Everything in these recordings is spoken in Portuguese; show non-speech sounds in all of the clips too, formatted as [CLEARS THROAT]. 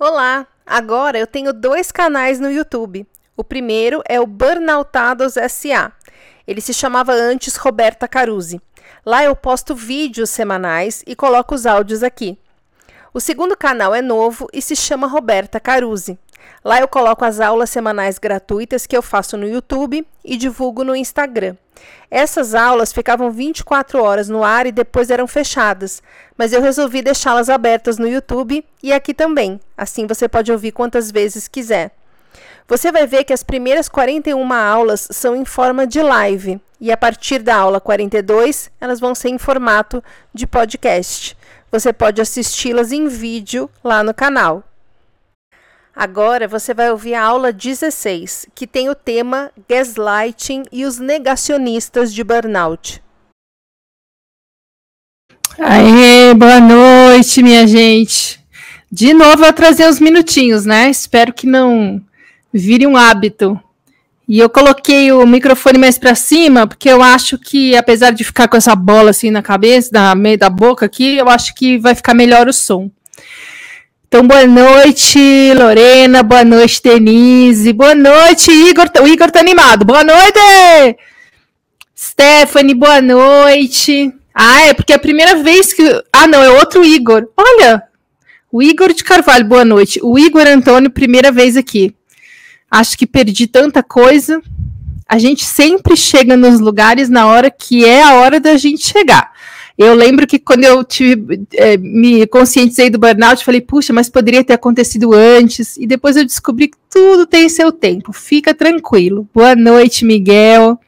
Olá! Agora eu tenho dois canais no YouTube. O primeiro é o Burnoutados SA. Ele se chamava antes Roberta Caruzzi. Lá eu posto vídeos semanais e coloco os áudios aqui. O segundo canal é novo e se chama Roberta Caruzzi. Lá eu coloco as aulas semanais gratuitas que eu faço no YouTube e divulgo no Instagram. Essas aulas ficavam 24 horas no ar e depois eram fechadas, mas eu resolvi deixá-las abertas no YouTube e aqui também. Assim você pode ouvir quantas vezes quiser. Você vai ver que as primeiras 41 aulas são em forma de live e a partir da aula 42 elas vão ser em formato de podcast. Você pode assisti-las em vídeo lá no canal. Agora você vai ouvir a aula 16, que tem o tema Gaslighting e os negacionistas de burnout. Aê, boa noite, minha gente. De novo eu trazer uns minutinhos, né? Espero que não vire um hábito. E eu coloquei o microfone mais para cima, porque eu acho que, apesar de ficar com essa bola assim na cabeça, na meio da boca aqui, eu acho que vai ficar melhor o som. Então, boa noite, Lorena. Boa noite, Denise. Boa noite, Igor. O Igor tá animado. Boa noite! Stephanie, boa noite. Ah, é porque é a primeira vez que. Ah, não, é outro Igor. Olha! O Igor de Carvalho, boa noite. O Igor Antônio, primeira vez aqui. Acho que perdi tanta coisa. A gente sempre chega nos lugares na hora que é a hora da gente chegar. Eu lembro que quando eu tive, é, me conscientizei do burnout, falei, puxa, mas poderia ter acontecido antes. E depois eu descobri que tudo tem seu tempo. Fica tranquilo. Boa noite, Miguel.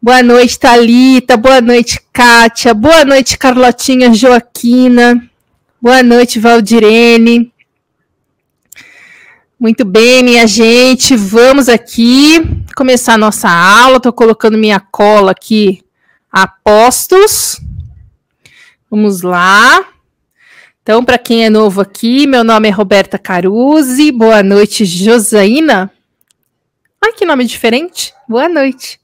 Boa noite, Talita. Boa noite, Kátia. Boa noite, Carlotinha Joaquina. Boa noite, Valdirene. Muito bem, minha gente. Vamos aqui começar a nossa aula. Estou colocando minha cola aqui Apostos. Vamos lá. Então, para quem é novo aqui, meu nome é Roberta Caruzzi. Boa noite, Josaína. Ai, que nome diferente. Boa noite.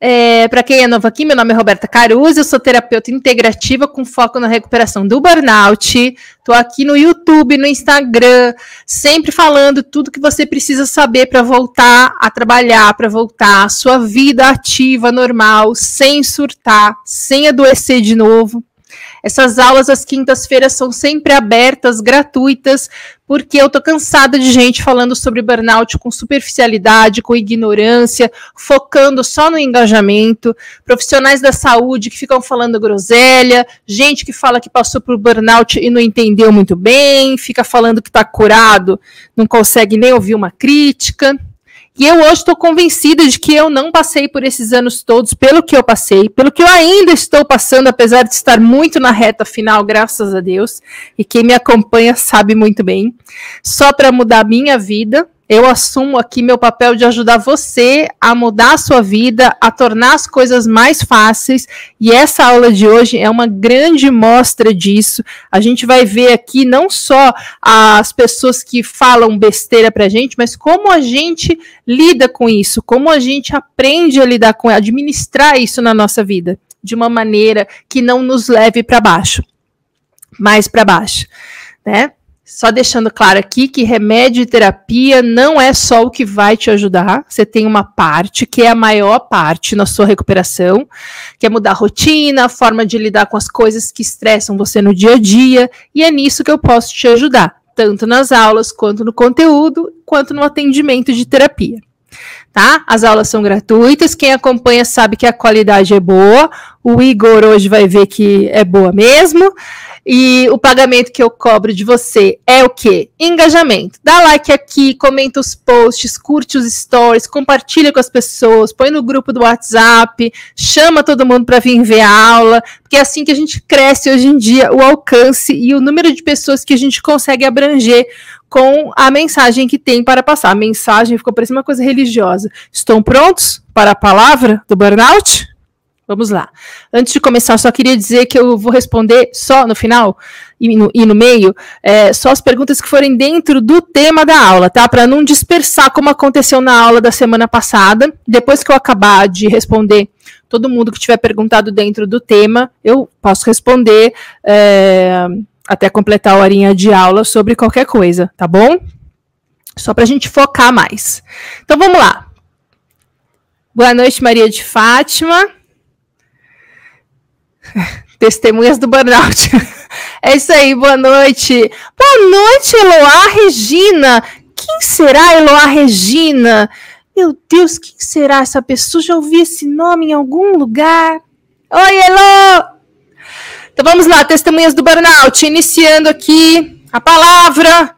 É, para quem é novo aqui, meu nome é Roberta Caruso, eu sou terapeuta integrativa com foco na recuperação do burnout. Estou aqui no YouTube, no Instagram, sempre falando tudo que você precisa saber para voltar a trabalhar, para voltar à sua vida ativa, normal, sem surtar, sem adoecer de novo. Essas aulas às quintas-feiras são sempre abertas, gratuitas, porque eu tô cansada de gente falando sobre burnout com superficialidade, com ignorância, focando só no engajamento, profissionais da saúde que ficam falando groselha, gente que fala que passou por burnout e não entendeu muito bem, fica falando que está curado, não consegue nem ouvir uma crítica. E eu hoje estou convencida de que eu não passei por esses anos todos pelo que eu passei, pelo que eu ainda estou passando, apesar de estar muito na reta final, graças a Deus. E quem me acompanha sabe muito bem. Só para mudar a minha vida, eu assumo aqui meu papel de ajudar você a mudar a sua vida, a tornar as coisas mais fáceis. E essa aula de hoje é uma grande mostra disso. A gente vai ver aqui não só as pessoas que falam besteira pra gente, mas como a gente lida com isso, como a gente aprende a lidar com, administrar isso na nossa vida de uma maneira que não nos leve para baixo, mais para baixo, né? Só deixando claro aqui que remédio e terapia não é só o que vai te ajudar. Você tem uma parte que é a maior parte na sua recuperação, que é mudar a rotina, a forma de lidar com as coisas que estressam você no dia a dia, e é nisso que eu posso te ajudar, tanto nas aulas, quanto no conteúdo, quanto no atendimento de terapia. Tá? As aulas são gratuitas, quem acompanha sabe que a qualidade é boa. O Igor hoje vai ver que é boa mesmo. E o pagamento que eu cobro de você é o quê? Engajamento. Dá like aqui, comenta os posts, curte os stories, compartilha com as pessoas, põe no grupo do WhatsApp, chama todo mundo para vir ver a aula, porque é assim que a gente cresce hoje em dia o alcance e o número de pessoas que a gente consegue abranger com a mensagem que tem para passar. A mensagem ficou parecendo uma coisa religiosa. Estão prontos para a palavra do burnout? Vamos lá. Antes de começar, só queria dizer que eu vou responder só no final e no, e no meio, é, só as perguntas que forem dentro do tema da aula, tá? Para não dispersar como aconteceu na aula da semana passada. Depois que eu acabar de responder todo mundo que tiver perguntado dentro do tema, eu posso responder. É, até completar a horinha de aula sobre qualquer coisa, tá bom? Só para a gente focar mais. Então vamos lá. Boa noite, Maria de Fátima. [LAUGHS] Testemunhas do burnout. [LAUGHS] É isso aí, boa noite. Boa noite, Eloá Regina. Quem será Eloá Regina? Meu Deus, quem será essa pessoa? Já ouvi esse nome em algum lugar? Oi, Elo! Então vamos lá, testemunhas do burnout, iniciando aqui a palavra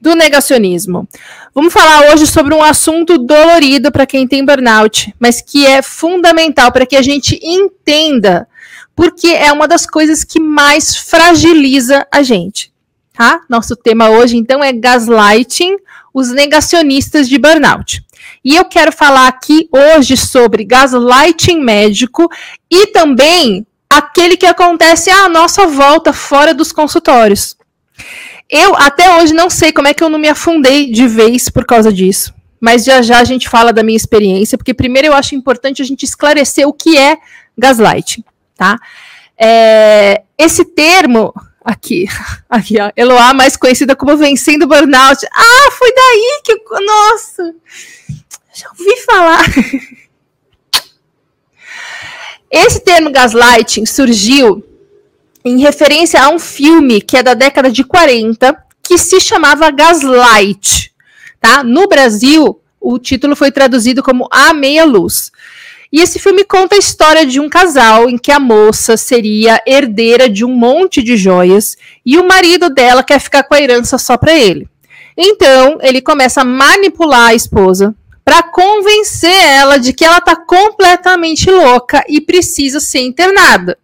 do negacionismo. Vamos falar hoje sobre um assunto dolorido para quem tem burnout, mas que é fundamental para que a gente entenda, porque é uma das coisas que mais fragiliza a gente. Tá? Nosso tema hoje, então, é gaslighting, os negacionistas de burnout. E eu quero falar aqui hoje sobre gaslighting médico e também aquele que acontece à nossa volta fora dos consultórios. Eu até hoje não sei como é que eu não me afundei de vez por causa disso. Mas já já a gente fala da minha experiência, porque primeiro eu acho importante a gente esclarecer o que é gaslighting, tá? É, esse termo aqui, [LAUGHS] aqui ó, Eloá, mais conhecida como vencendo burnout. Ah, foi daí que eu, nossa, já ouvi falar. [LAUGHS] Esse termo gaslighting surgiu em referência a um filme que é da década de 40, que se chamava Gaslight. Tá? No Brasil, o título foi traduzido como A Meia Luz. E esse filme conta a história de um casal em que a moça seria herdeira de um monte de joias e o marido dela quer ficar com a herança só para ele. Então, ele começa a manipular a esposa para convencer ela de que ela está completamente louca e precisa ser internada.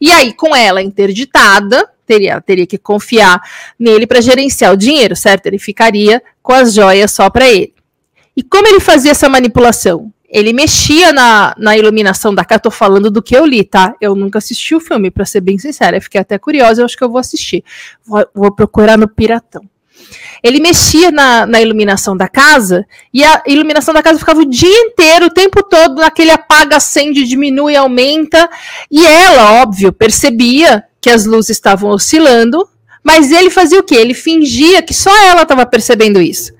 E aí, com ela interditada, teria, teria que confiar nele para gerenciar o dinheiro, certo? Ele ficaria com as joias só para ele. E como ele fazia essa manipulação? Ele mexia na, na iluminação da casa. Tô falando do que eu li, tá? Eu nunca assisti o filme, para ser bem sincera. Eu fiquei até curiosa, eu acho que eu vou assistir. Vou, vou procurar no Piratão. Ele mexia na, na, iluminação da casa e a iluminação da casa ficava o dia inteiro, o tempo todo, naquele apaga, acende, diminui, aumenta. E ela, óbvio, percebia que as luzes estavam oscilando, mas ele fazia o quê? Ele fingia que só ela estava percebendo isso.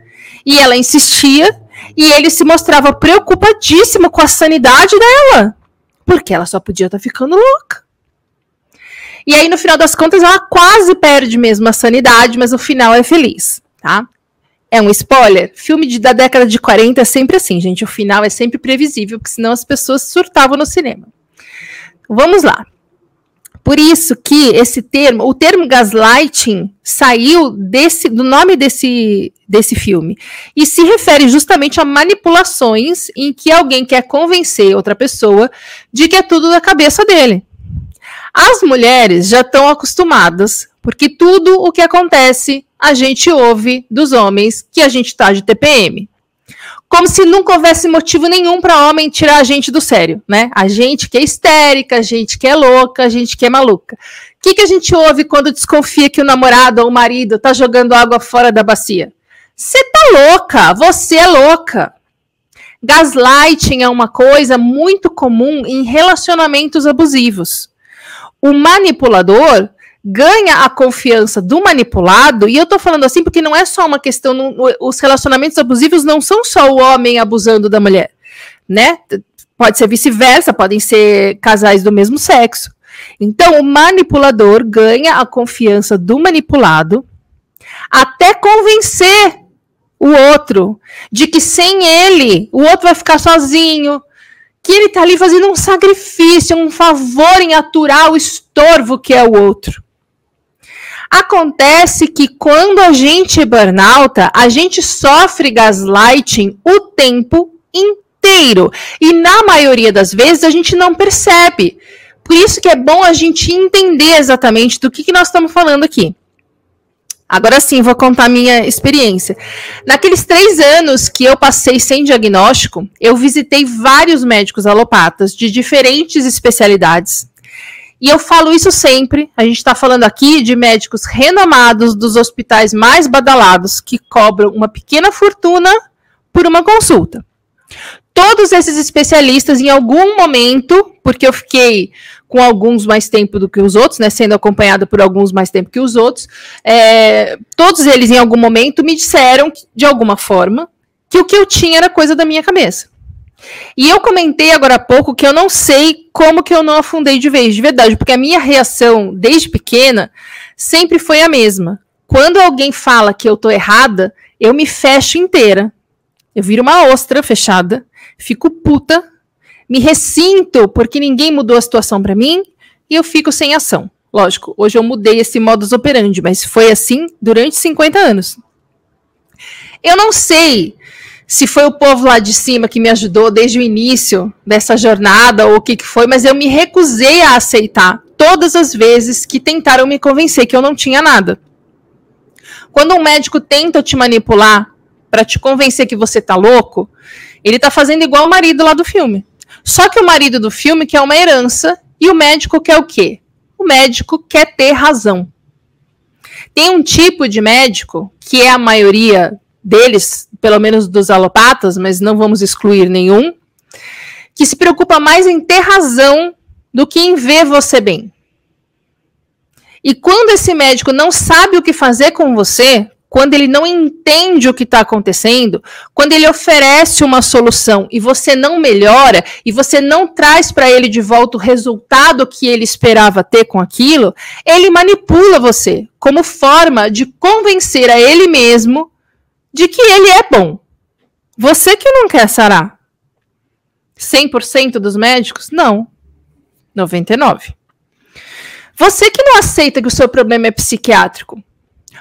E ela insistia e ele se mostrava preocupadíssimo com a sanidade dela, porque ela só podia estar tá ficando louca. E aí, no final das contas, ela quase perde mesmo a sanidade, mas o final é feliz, tá? É um spoiler? Filme de, da década de 40 é sempre assim, gente. O final é sempre previsível, porque senão as pessoas surtavam no cinema. Vamos lá. Por isso que esse termo, o termo gaslighting, saiu desse, do nome desse, desse filme. E se refere justamente a manipulações em que alguém quer convencer outra pessoa de que é tudo da cabeça dele. As mulheres já estão acostumadas, porque tudo o que acontece a gente ouve dos homens que a gente está de TPM. Como se nunca houvesse motivo nenhum para homem tirar a gente do sério, né? A gente que é histérica, a gente que é louca, a gente que é maluca. O que, que a gente ouve quando desconfia que o namorado ou o marido tá jogando água fora da bacia? Você tá louca, você é louca. Gaslighting é uma coisa muito comum em relacionamentos abusivos o manipulador ganha a confiança do manipulado, e eu tô falando assim porque não é só uma questão, não, os relacionamentos abusivos não são só o homem abusando da mulher, né? Pode ser vice-versa, podem ser casais do mesmo sexo. Então, o manipulador ganha a confiança do manipulado até convencer o outro de que sem ele, o outro vai ficar sozinho, que ele está ali fazendo um sacrifício, um favor em aturar o estorvo que é o outro. Acontece que quando a gente é burnout, a gente sofre gaslighting o tempo inteiro. E na maioria das vezes a gente não percebe. Por isso que é bom a gente entender exatamente do que, que nós estamos falando aqui. Agora sim, vou contar minha experiência. Naqueles três anos que eu passei sem diagnóstico, eu visitei vários médicos alopatas de diferentes especialidades. E eu falo isso sempre. A gente está falando aqui de médicos renomados dos hospitais mais badalados que cobram uma pequena fortuna por uma consulta. Todos esses especialistas, em algum momento, porque eu fiquei com alguns mais tempo do que os outros, né? Sendo acompanhada por alguns mais tempo que os outros. É, todos eles, em algum momento, me disseram, de alguma forma, que o que eu tinha era coisa da minha cabeça. E eu comentei agora há pouco que eu não sei como que eu não afundei de vez, de verdade, porque a minha reação desde pequena sempre foi a mesma. Quando alguém fala que eu tô errada, eu me fecho inteira. Eu viro uma ostra fechada, fico puta, me ressinto porque ninguém mudou a situação para mim e eu fico sem ação. Lógico, hoje eu mudei esse modus operandi, mas foi assim durante 50 anos. Eu não sei se foi o povo lá de cima que me ajudou desde o início dessa jornada ou o que, que foi, mas eu me recusei a aceitar todas as vezes que tentaram me convencer que eu não tinha nada. Quando um médico tenta te manipular para te convencer que você tá louco, ele tá fazendo igual o marido lá do filme. Só que o marido do filme quer uma herança e o médico quer o quê? O médico quer ter razão. Tem um tipo de médico, que é a maioria deles, pelo menos dos alopatas, mas não vamos excluir nenhum, que se preocupa mais em ter razão do que em ver você bem. E quando esse médico não sabe o que fazer com você, quando ele não entende o que está acontecendo, quando ele oferece uma solução e você não melhora e você não traz para ele de volta o resultado que ele esperava ter com aquilo, ele manipula você como forma de convencer a ele mesmo de que ele é bom. Você que não quer sarar. 100% dos médicos? Não. 99. Você que não aceita que o seu problema é psiquiátrico.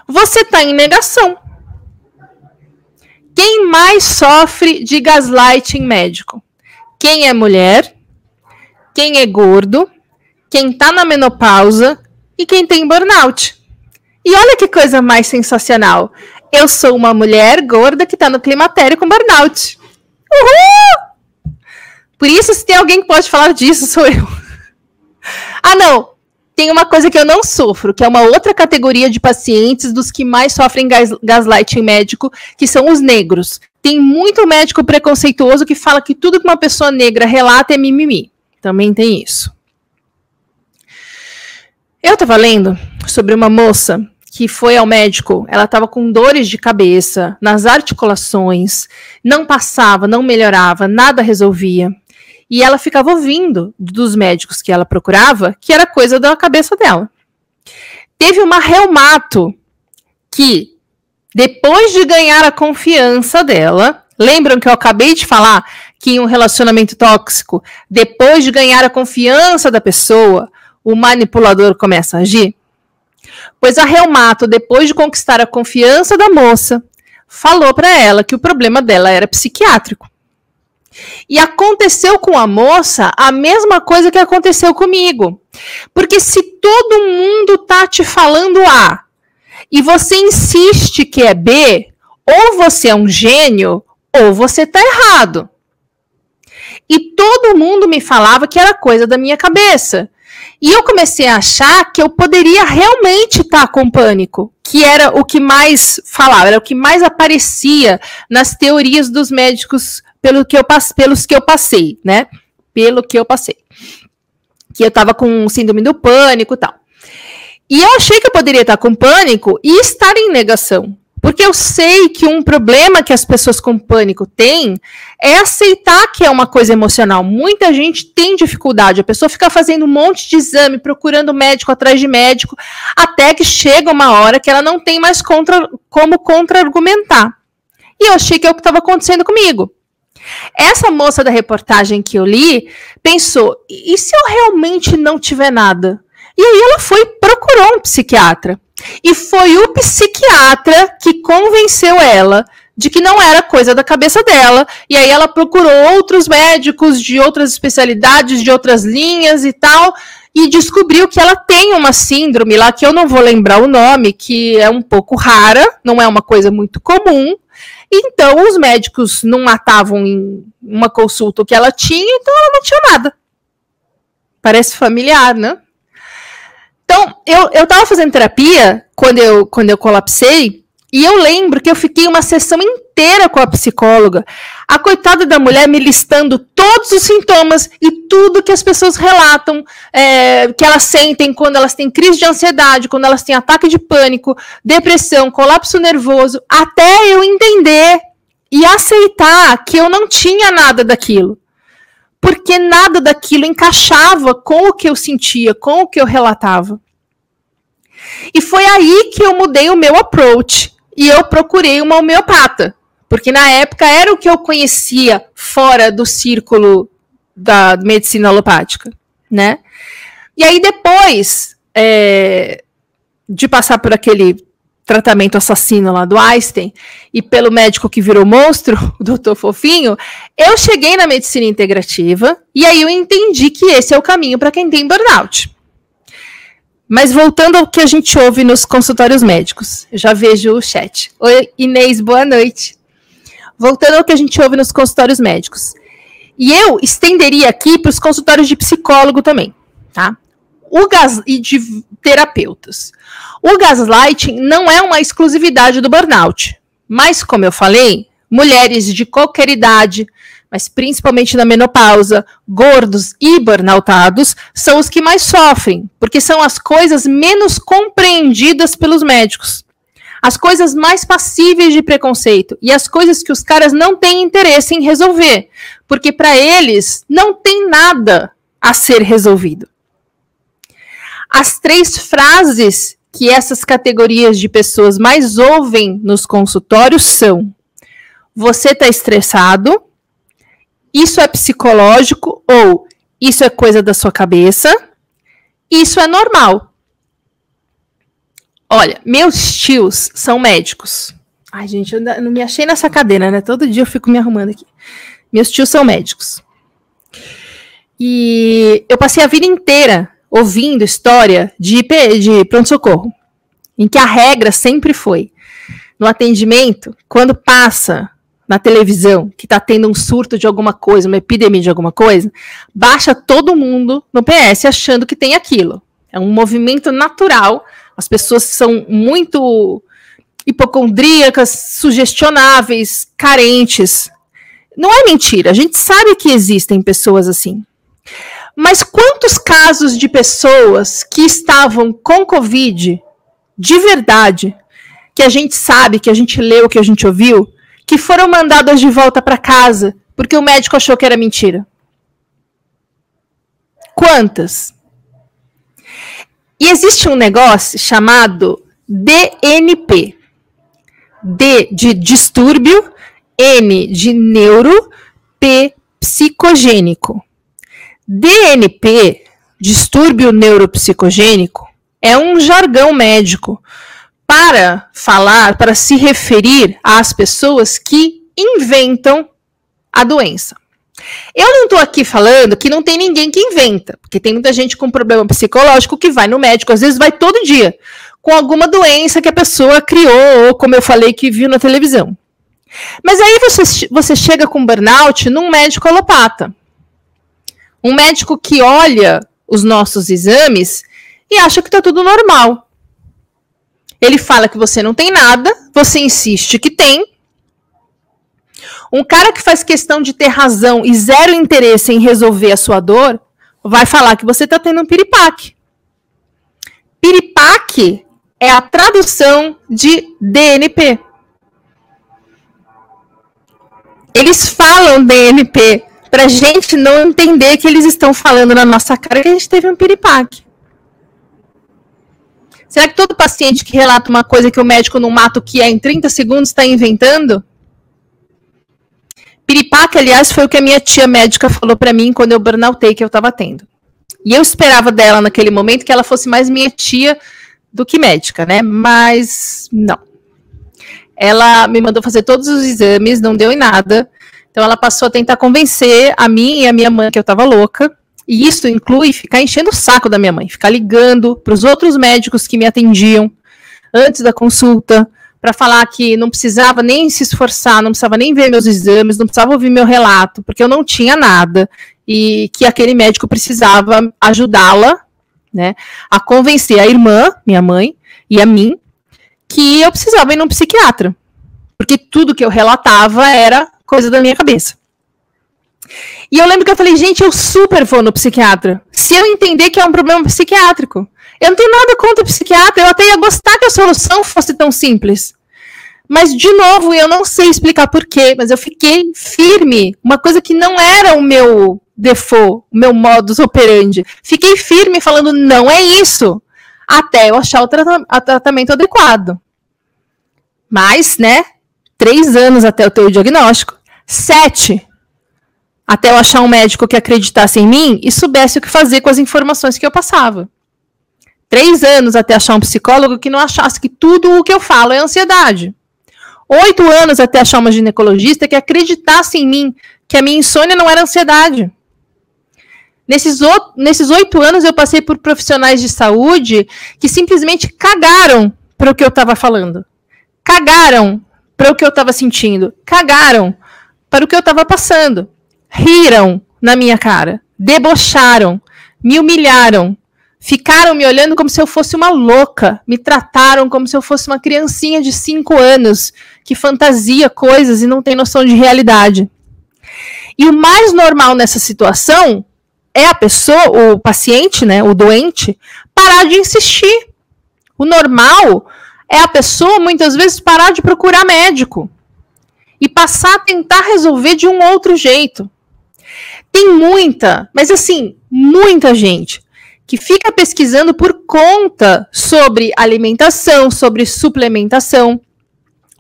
Você está em negação. Quem mais sofre de gaslighting médico? Quem é mulher, quem é gordo, quem está na menopausa e quem tem burnout. E olha que coisa mais sensacional. Eu sou uma mulher gorda que tá no climatério com burnout. Uhul! Por isso, se tem alguém que pode falar disso, sou eu. [LAUGHS] ah, não. Tem uma coisa que eu não sofro, que é uma outra categoria de pacientes dos que mais sofrem gas gaslighting médico, que são os negros. Tem muito médico preconceituoso que fala que tudo que uma pessoa negra relata é mimimi. Também tem isso. Eu tava lendo sobre uma moça que foi ao médico, ela estava com dores de cabeça, nas articulações, não passava, não melhorava, nada resolvia. E ela ficava ouvindo dos médicos que ela procurava que era coisa da cabeça dela. Teve uma reumato que, depois de ganhar a confiança dela, lembram que eu acabei de falar que em um relacionamento tóxico, depois de ganhar a confiança da pessoa, o manipulador começa a agir? Pois a Reumato, depois de conquistar a confiança da moça, falou para ela que o problema dela era psiquiátrico. E aconteceu com a moça a mesma coisa que aconteceu comigo. Porque se todo mundo tá te falando A e você insiste que é B, ou você é um gênio ou você tá errado. E todo mundo me falava que era coisa da minha cabeça. E eu comecei a achar que eu poderia realmente estar com pânico, que era o que mais falava, era o que mais aparecia nas teorias dos médicos pelo que eu, pelos que eu passei, né? Pelo que eu passei. Que eu tava com síndrome do pânico e tal. E eu achei que eu poderia estar com pânico e estar em negação. Porque eu sei que um problema que as pessoas com pânico têm é aceitar que é uma coisa emocional. Muita gente tem dificuldade. A pessoa fica fazendo um monte de exame, procurando médico atrás de médico, até que chega uma hora que ela não tem mais contra, como contra-argumentar. E eu achei que é o que estava acontecendo comigo. Essa moça da reportagem que eu li pensou: e se eu realmente não tiver nada? E aí ela foi procurou um psiquiatra. E foi o psiquiatra que convenceu ela de que não era coisa da cabeça dela. E aí ela procurou outros médicos de outras especialidades, de outras linhas e tal, e descobriu que ela tem uma síndrome lá que eu não vou lembrar o nome, que é um pouco rara, não é uma coisa muito comum. Então os médicos não matavam em uma consulta o que ela tinha, então ela não tinha nada. Parece familiar, né? Então, eu, eu tava fazendo terapia quando eu, quando eu colapsei, E eu lembro que eu fiquei uma sessão inteira com a psicóloga, a coitada da mulher me listando todos os sintomas e tudo que as pessoas relatam é, que elas sentem quando elas têm crise de ansiedade, quando elas têm ataque de pânico, depressão, colapso nervoso, até eu entender e aceitar que eu não tinha nada daquilo. Porque nada daquilo encaixava com o que eu sentia, com o que eu relatava. E foi aí que eu mudei o meu approach e eu procurei uma homeopata, porque na época era o que eu conhecia fora do círculo da medicina alopática, né? E aí depois é, de passar por aquele tratamento assassino lá do Einstein e pelo médico que virou monstro, [LAUGHS] o doutor Fofinho, eu cheguei na medicina integrativa e aí eu entendi que esse é o caminho para quem tem burnout. Mas voltando ao que a gente ouve nos consultórios médicos, eu já vejo o chat. Oi, Inês, boa noite. Voltando ao que a gente ouve nos consultórios médicos. E eu estenderia aqui para os consultórios de psicólogo também, tá? O gas e de terapeutas. O gaslighting não é uma exclusividade do burnout, mas como eu falei, mulheres de qualquer idade, mas principalmente na menopausa, gordos e burnoutados são os que mais sofrem, porque são as coisas menos compreendidas pelos médicos. As coisas mais passíveis de preconceito e as coisas que os caras não têm interesse em resolver, porque para eles não tem nada a ser resolvido. As três frases que essas categorias de pessoas mais ouvem nos consultórios são: você está estressado, isso é psicológico ou isso é coisa da sua cabeça, isso é normal. Olha, meus tios são médicos. Ai, gente, eu não me achei nessa cadeira, né? Todo dia eu fico me arrumando aqui. Meus tios são médicos. E eu passei a vida inteira ouvindo história de, de pronto-socorro, em que a regra sempre foi: no atendimento, quando passa na televisão que está tendo um surto de alguma coisa, uma epidemia de alguma coisa, baixa todo mundo no PS achando que tem aquilo. É um movimento natural. As pessoas são muito hipocondríacas, sugestionáveis, carentes. Não é mentira, a gente sabe que existem pessoas assim. Mas quantos casos de pessoas que estavam com Covid, de verdade, que a gente sabe, que a gente leu, que a gente ouviu, que foram mandadas de volta para casa porque o médico achou que era mentira? Quantas? E existe um negócio chamado DNP. D de distúrbio, N de neuro, P psicogênico. DNP, distúrbio neuropsicogênico, é um jargão médico para falar, para se referir às pessoas que inventam a doença. Eu não estou aqui falando que não tem ninguém que inventa, porque tem muita gente com problema psicológico que vai no médico, às vezes vai todo dia, com alguma doença que a pessoa criou, ou como eu falei, que viu na televisão. Mas aí você, você chega com burnout num médico alopata. Um médico que olha os nossos exames e acha que está tudo normal. Ele fala que você não tem nada, você insiste que tem. Um cara que faz questão de ter razão e zero interesse em resolver a sua dor, vai falar que você está tendo um piripaque. Piripaque é a tradução de DNP. Eles falam DNP para gente não entender que eles estão falando na nossa cara que a gente teve um piripaque. Será que todo paciente que relata uma coisa que o médico não mata o que é em 30 segundos está inventando? Piripaque, aliás, foi o que a minha tia médica falou para mim quando eu burnoutei que eu estava tendo. E eu esperava dela naquele momento que ela fosse mais minha tia do que médica, né? Mas não. Ela me mandou fazer todos os exames, não deu em nada. Então ela passou a tentar convencer a mim e a minha mãe que eu estava louca. E isso inclui ficar enchendo o saco da minha mãe, ficar ligando para os outros médicos que me atendiam antes da consulta, para falar que não precisava nem se esforçar, não precisava nem ver meus exames, não precisava ouvir meu relato, porque eu não tinha nada e que aquele médico precisava ajudá-la, né, a convencer a irmã, minha mãe, e a mim que eu precisava ir num psiquiatra. Porque tudo que eu relatava era coisa da minha cabeça. E eu lembro que eu falei, gente, eu super vou no psiquiatra. Se eu entender que é um problema psiquiátrico. Eu não tenho nada contra o psiquiatra, eu até ia gostar que a solução fosse tão simples. Mas, de novo, eu não sei explicar porquê, mas eu fiquei firme. Uma coisa que não era o meu default, o meu modus operandi. Fiquei firme falando, não é isso. Até eu achar o, trata o tratamento adequado. Mas, né, três anos até eu ter o diagnóstico. Sete até eu achar um médico que acreditasse em mim e soubesse o que fazer com as informações que eu passava. Três anos até achar um psicólogo que não achasse que tudo o que eu falo é ansiedade. Oito anos até achar uma ginecologista que acreditasse em mim, que a minha insônia não era ansiedade. Nesses, nesses oito anos eu passei por profissionais de saúde que simplesmente cagaram para o que eu estava falando. Cagaram para o que eu estava sentindo. Cagaram para o que eu estava passando. Riram na minha cara. Debocharam. Me humilharam. Ficaram me olhando como se eu fosse uma louca. Me trataram como se eu fosse uma criancinha de cinco anos que fantasia coisas e não tem noção de realidade. E o mais normal nessa situação é a pessoa, o paciente, né, o doente, parar de insistir. O normal é a pessoa muitas vezes parar de procurar médico e passar a tentar resolver de um outro jeito. Tem muita, mas assim, muita gente que fica pesquisando por conta sobre alimentação, sobre suplementação.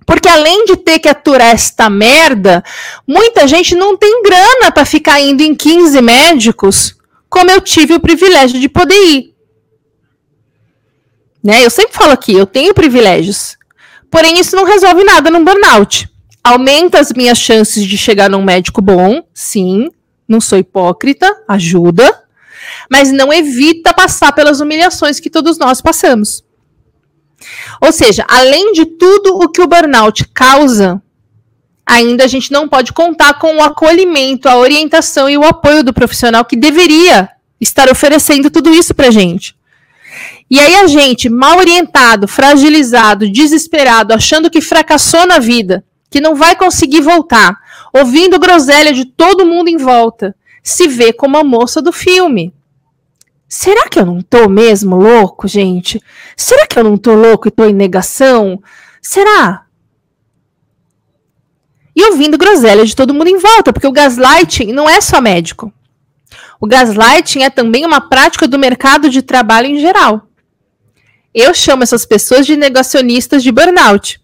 Porque além de ter que aturar esta merda, muita gente não tem grana para ficar indo em 15 médicos, como eu tive o privilégio de poder ir. Né? Eu sempre falo aqui, eu tenho privilégios. Porém, isso não resolve nada no burnout. Aumenta as minhas chances de chegar num médico bom, sim. Não sou hipócrita, ajuda mas não evita passar pelas humilhações que todos nós passamos. Ou seja, além de tudo o que o burnout causa, ainda a gente não pode contar com o acolhimento, a orientação e o apoio do profissional que deveria estar oferecendo tudo isso para gente. E aí a gente, mal orientado, fragilizado, desesperado, achando que fracassou na vida, que não vai conseguir voltar, ouvindo groselha de todo mundo em volta, se vê como a moça do filme. Será que eu não tô mesmo louco, gente? Será que eu não tô louco e tô em negação? Será? E ouvindo groselha de todo mundo em volta, porque o gaslighting não é só médico. O gaslighting é também uma prática do mercado de trabalho em geral. Eu chamo essas pessoas de negacionistas de burnout.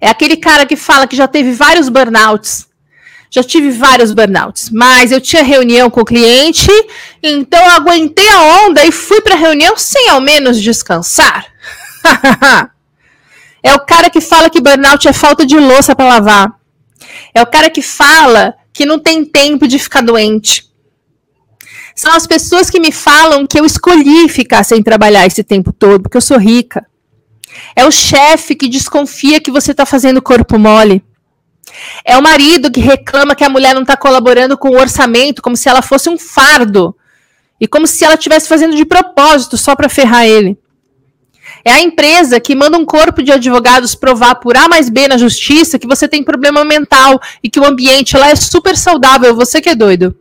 É aquele cara que fala que já teve vários burnouts, já tive vários burnouts, mas eu tinha reunião com o cliente, então eu aguentei a onda e fui para a reunião sem ao menos descansar. [LAUGHS] é o cara que fala que burnout é falta de louça para lavar. É o cara que fala que não tem tempo de ficar doente. São as pessoas que me falam que eu escolhi ficar sem trabalhar esse tempo todo, porque eu sou rica. É o chefe que desconfia que você está fazendo corpo mole. É o marido que reclama que a mulher não está colaborando com o orçamento, como se ela fosse um fardo. E como se ela estivesse fazendo de propósito só para ferrar ele. É a empresa que manda um corpo de advogados provar por A mais B na justiça que você tem problema mental e que o ambiente lá é super saudável, você que é doido.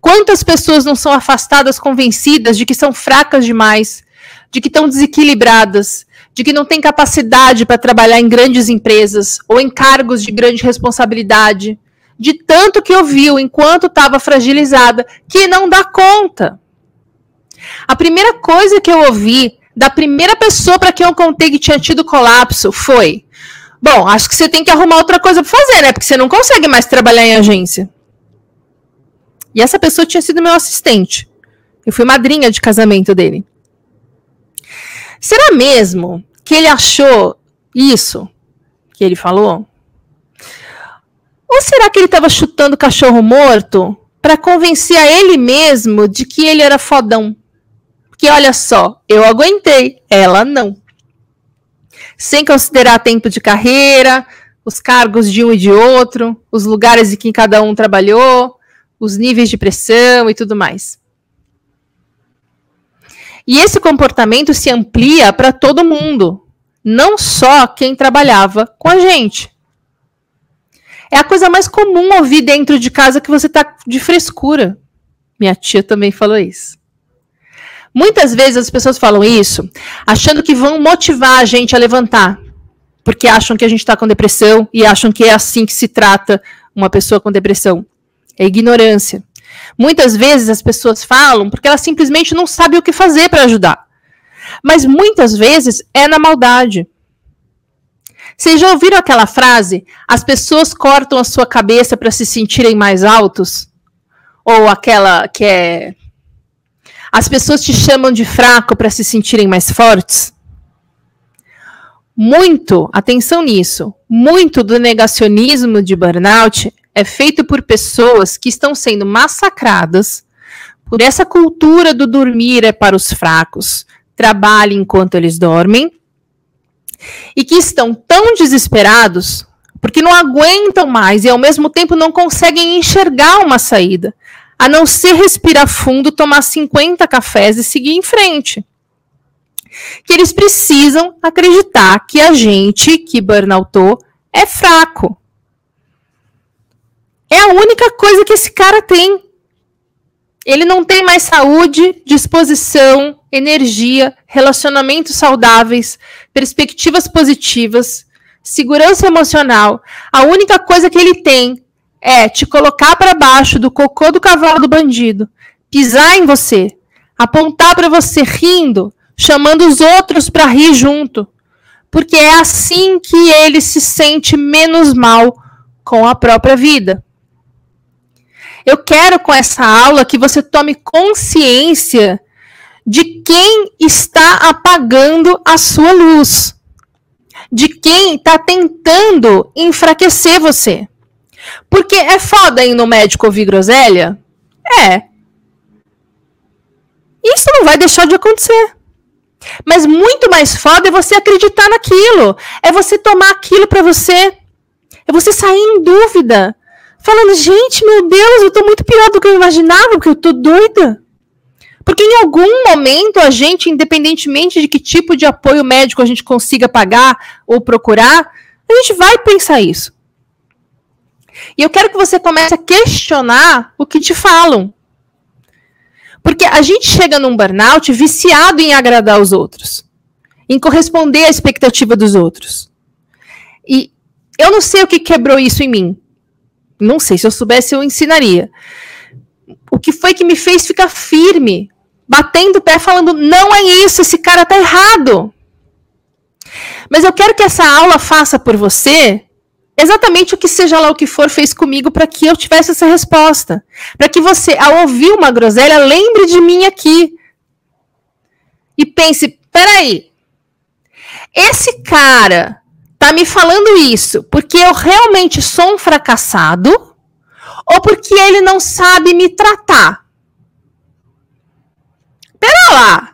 Quantas pessoas não são afastadas convencidas de que são fracas demais, de que estão desequilibradas, de que não tem capacidade para trabalhar em grandes empresas ou em cargos de grande responsabilidade, de tanto que ouviu enquanto estava fragilizada, que não dá conta. A primeira coisa que eu ouvi da primeira pessoa para quem eu contei que tinha tido colapso foi: Bom, acho que você tem que arrumar outra coisa para fazer, né? Porque você não consegue mais trabalhar em agência. E essa pessoa tinha sido meu assistente. Eu fui madrinha de casamento dele. Será mesmo que ele achou isso que ele falou? Ou será que ele estava chutando cachorro morto para convencer a ele mesmo de que ele era fodão? Que olha só, eu aguentei, ela não. Sem considerar tempo de carreira, os cargos de um e de outro, os lugares em que cada um trabalhou, os níveis de pressão e tudo mais. E esse comportamento se amplia para todo mundo, não só quem trabalhava com a gente. É a coisa mais comum ouvir dentro de casa que você está de frescura. Minha tia também falou isso. Muitas vezes as pessoas falam isso achando que vão motivar a gente a levantar, porque acham que a gente está com depressão e acham que é assim que se trata uma pessoa com depressão. É ignorância. Muitas vezes as pessoas falam porque elas simplesmente não sabem o que fazer para ajudar. Mas muitas vezes é na maldade. Vocês já ouviram aquela frase? As pessoas cortam a sua cabeça para se sentirem mais altos? Ou aquela que é. As pessoas te chamam de fraco para se sentirem mais fortes? Muito, atenção nisso, muito do negacionismo de burnout é feito por pessoas que estão sendo massacradas por essa cultura do dormir é para os fracos, trabalhe enquanto eles dormem, e que estão tão desesperados porque não aguentam mais e ao mesmo tempo não conseguem enxergar uma saída, a não ser respirar fundo, tomar 50 cafés e seguir em frente. Que eles precisam acreditar que a gente que burnoutou é fraco. É a única coisa que esse cara tem. Ele não tem mais saúde, disposição, energia, relacionamentos saudáveis, perspectivas positivas, segurança emocional. A única coisa que ele tem é te colocar para baixo do cocô do cavalo do bandido, pisar em você, apontar para você rindo, chamando os outros para rir junto. Porque é assim que ele se sente menos mal com a própria vida. Eu quero com essa aula que você tome consciência de quem está apagando a sua luz, de quem está tentando enfraquecer você. Porque é foda ir no médico ouvir groselha? É. Isso não vai deixar de acontecer. Mas muito mais foda é você acreditar naquilo. É você tomar aquilo para você. É você sair em dúvida falando, gente, meu Deus, eu tô muito pior do que eu imaginava, porque eu tô doida. Porque em algum momento a gente, independentemente de que tipo de apoio médico a gente consiga pagar ou procurar, a gente vai pensar isso. E eu quero que você comece a questionar o que te falam. Porque a gente chega num burnout viciado em agradar os outros, em corresponder à expectativa dos outros. E eu não sei o que quebrou isso em mim. Não sei, se eu soubesse, eu ensinaria. O que foi que me fez ficar firme, batendo o pé, falando: não é isso, esse cara tá errado. Mas eu quero que essa aula faça por você exatamente o que seja lá o que for fez comigo para que eu tivesse essa resposta. Para que você, ao ouvir uma groselha, lembre de mim aqui. E pense: peraí, esse cara tá me falando isso porque eu realmente sou um fracassado ou porque ele não sabe me tratar? Pera lá.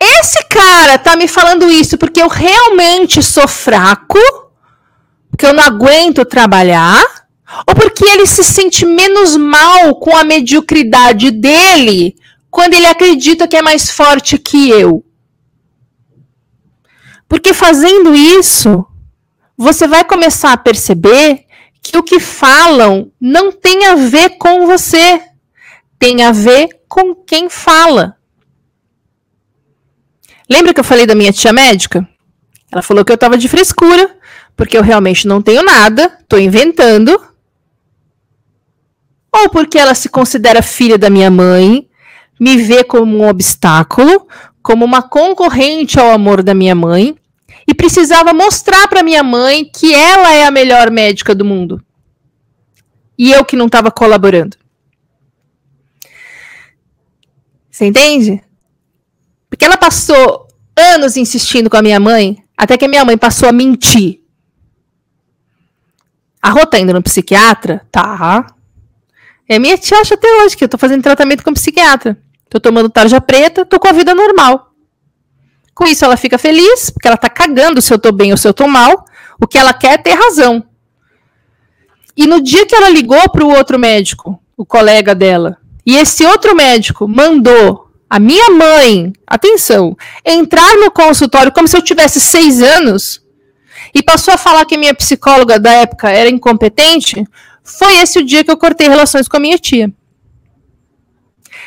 Esse cara tá me falando isso porque eu realmente sou fraco, porque eu não aguento trabalhar, ou porque ele se sente menos mal com a mediocridade dele quando ele acredita que é mais forte que eu? Porque fazendo isso, você vai começar a perceber que o que falam não tem a ver com você, tem a ver com quem fala. Lembra que eu falei da minha tia médica? Ela falou que eu estava de frescura, porque eu realmente não tenho nada, estou inventando. Ou porque ela se considera filha da minha mãe, me vê como um obstáculo, como uma concorrente ao amor da minha mãe, e precisava mostrar para minha mãe que ela é a melhor médica do mundo. E eu que não estava colaborando. Você entende? Porque ela passou anos insistindo com a minha mãe, até que a minha mãe passou a mentir. A Rô tá indo no psiquiatra? Tá. É minha tia acha até hoje que eu tô fazendo tratamento com psiquiatra. Tô tomando tarja preta, tô com a vida normal. Com isso, ela fica feliz, porque ela tá cagando se eu tô bem ou se eu tô mal. O que ela quer é ter razão. E no dia que ela ligou para o outro médico, o colega dela, e esse outro médico mandou a minha mãe, atenção, entrar no consultório como se eu tivesse seis anos e passou a falar que a minha psicóloga da época era incompetente, foi esse o dia que eu cortei relações com a minha tia.